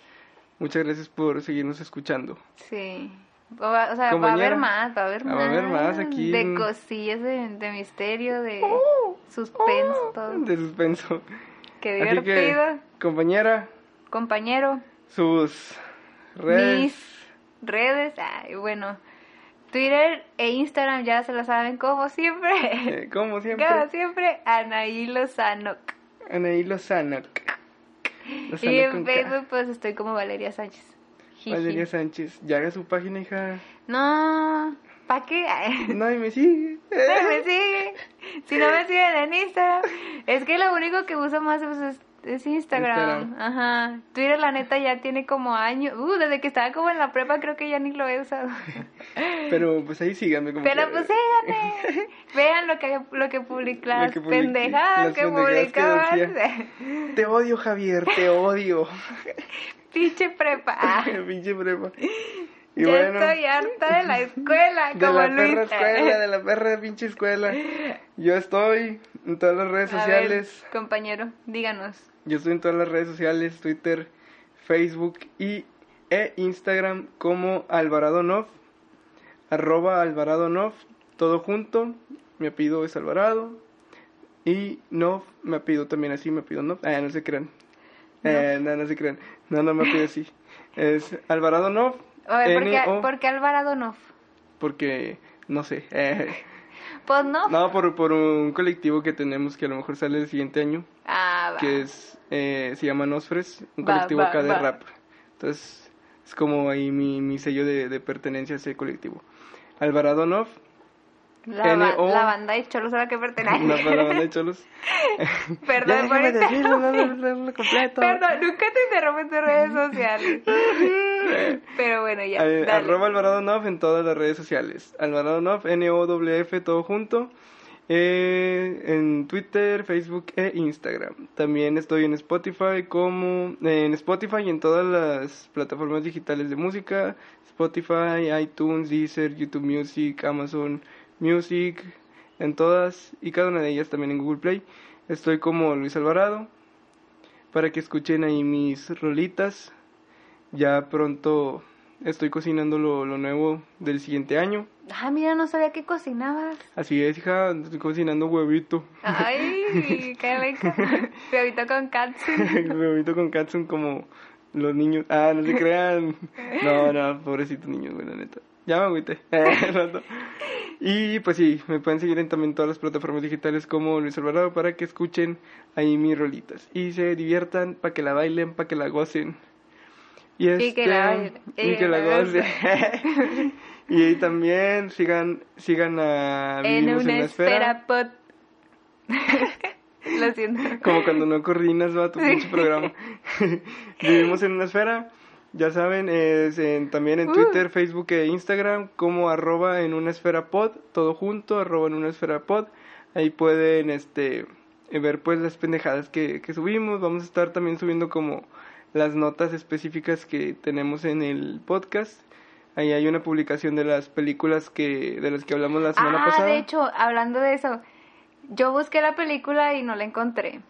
muchas gracias por seguirnos escuchando. Sí. O, va- o sea, va a Compañera, haber más, va a haber más. va a haber más aquí De en- cosillas de, de misterio, de suspenso, todo. De suspenso. Qué divertido. que, compañera, Compañero, sus redes. mis redes, ay, bueno, Twitter e Instagram ya se lo saben como siempre. eh, como siempre, Como siempre, Anaí Lozano. Anaí Lozano. Lozano Y en K. Facebook pues estoy como Valeria Sánchez. Jiji. Valeria Sánchez. Ya haga su página, hija. No, ¿para qué? No, y me sigue. No me sigue. Si no me siguen en Instagram, es que lo único que uso más pues, es, es Instagram. Instagram. Ajá. Twitter, la neta, ya tiene como años. Uh, desde que estaba como en la prepa, creo que ya ni lo he usado. Pero pues ahí síganme como Pero pues síganme. Vean lo que, lo que publica, las que pendejadas que que publicaban. Te odio, Javier, te odio. Pinche prepa. Ah, Pinche prepa. Y ya bueno, estoy harta de la escuela, de como la Luis. perra escuela, de la perra pinche escuela. Yo estoy en todas las redes A ver, sociales. compañero, díganos. Yo estoy en todas las redes sociales, Twitter, Facebook y e Instagram como Alvarado Nov, arroba Alvarado Nov, todo junto. Mi apellido es Alvarado y Nov, me apellido también así, me apellido Nov. Ah, no se crean. Eh, no, no se crean. No, no me apellido así. Es Alvarado Nov. A ver, ¿por qué, N-O, por qué Alvarado no? porque no sé. eh, Pues no. no, por, por un colectivo que tenemos que a lo mejor sale el siguiente año. Ah, va. que es eh, se llama Nosfres, un Va, colectivo va, acá de rap. Entonces, es como ahí mi, mi sello de, de pertenencia a ese colectivo. Alvarado Nov, la, la banda de cholos a la que pertenece. para la banda de cholos. Perdón por decirlo, no, no, no, completo. Perdón, nunca te interrumpo en redes sociales. Pero bueno, ya. Eh, arroba Alvarado Nov en todas las redes sociales. Alvarado Nov, N-O-W-F, todo junto. Eh, en Twitter, Facebook e Instagram. También estoy en Spotify como en Spotify y en todas las plataformas digitales de música, Spotify, iTunes, Deezer, YouTube Music, Amazon Music, en todas y cada una de ellas también en Google Play. Estoy como Luis Alvarado para que escuchen ahí mis rolitas. Ya pronto estoy cocinando lo, lo nuevo del siguiente año. Ah, mira, no sabía que cocinabas. Así es, hija, estoy cocinando huevito. Ay, qué rico. Huevito con katsu. huevito con katsun como los niños. Ah, no se crean. No, no, pobrecitos niños, güey, la neta. Ya me agüité. Y pues sí, me pueden seguir en también todas las plataformas digitales como Luis Alvarado para que escuchen ahí mis rolitas. Y se diviertan, para que la bailen, para que la gocen. Y, Y que la este, y y que la gocen. y ahí también sigan, sigan a En una la esfera pot. Lo siento. Como cuando no coordinas va tu pinche programa. Vivimos en una esfera. Ya saben, es en- también en Uh. Twitter, Facebook e Instagram como arroba en una esfera pod, todo junto, arroba en una esfera pod. Ahí pueden este ver pues las pendejadas que, que subimos. Vamos a estar también subiendo como las notas específicas que tenemos en el podcast. Ahí hay una publicación de las películas que de las que hablamos la semana Ah, pasada. de hecho, hablando de eso, yo busqué la película y no la encontré.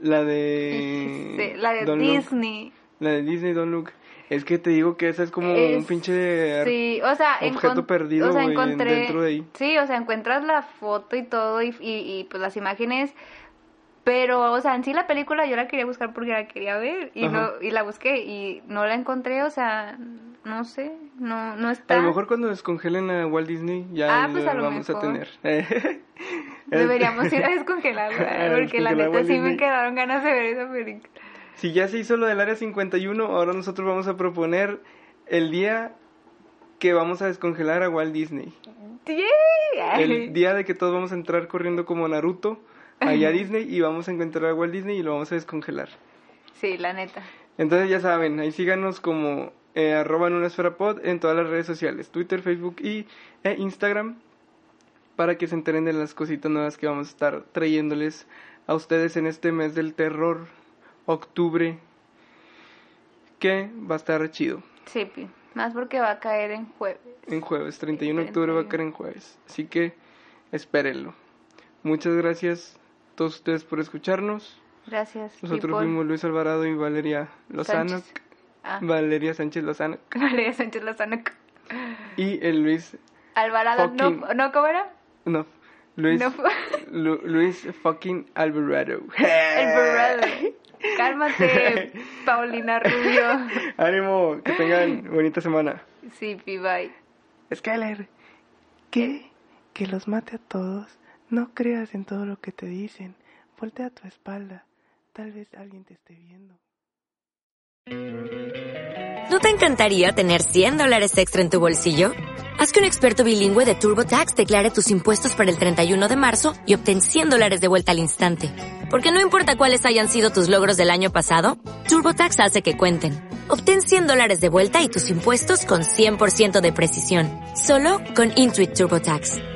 la de Sí, la de Don't Look. Disney. La de Disney Don't Look. Es que te digo que esa es como un pinche... Sí, o sea, objeto perdido, o sea, dentro de ahí. Sí, o sea, encuentras la foto y todo y, y, y, pues las imágenes, pero, o sea, en sí la película yo la quería buscar porque la quería ver y Ajá. no y la busqué y no la encontré, o sea, no sé, no, no está. A lo mejor cuando descongelen a Walt Disney ya Ah, pues lo a lo vamos a tener. Deberíamos ir a descongelarla, A porque la neta sí me quedaron ganas de ver esa película. Si ya se hizo lo del área 51, ahora nosotros vamos a proponer el día que vamos a descongelar a Walt Disney. ¡Yay! El día de que todos vamos a entrar corriendo como Naruto allá a Disney y vamos a encontrar a Walt Disney y lo vamos a descongelar. Sí, la neta. Entonces ya saben, ahí síganos como eh, arroba en una esfera pod en todas las redes sociales, Twitter, Facebook y e Instagram, para que se enteren de las cositas nuevas que vamos a estar trayéndoles a ustedes en este mes del terror, octubre, que va a estar chido. Sí. Más porque va a caer en jueves. En jueves, 31 de octubre va a caer en jueves, así que espérenlo. Muchas gracias todos ustedes por escucharnos. Gracias. Nosotros people. fuimos Luis Alvarado y Valeria Lozano. Sánchez. Ah, Valeria Sánchez Lozano. Valeria Sánchez Lozano. Y el Luis Alvarado, no, Fucking- ¿no cómo era? No, Luis, No Lu- Luis fucking Alvarado. Brother. Cálmate, Paulina Rubio. Ánimo, que tengan bonita semana. Sí, bye. Skyler, ¿qué? Que los mate a todos. No creas en todo lo que te dicen. Voltea a tu espalda. Tal vez alguien te esté viendo. ¿No te encantaría tener 100 dólares extra en tu bolsillo? Haz que un experto bilingüe de TurboTax declare tus impuestos para el 31 de marzo y obtén 100 dólares de vuelta al instante. Porque no importa cuáles hayan sido tus logros del año pasado, TurboTax hace que cuenten. Obtén 100 dólares de vuelta y tus impuestos con 100% de precisión. Solo con Intuit TurboTax.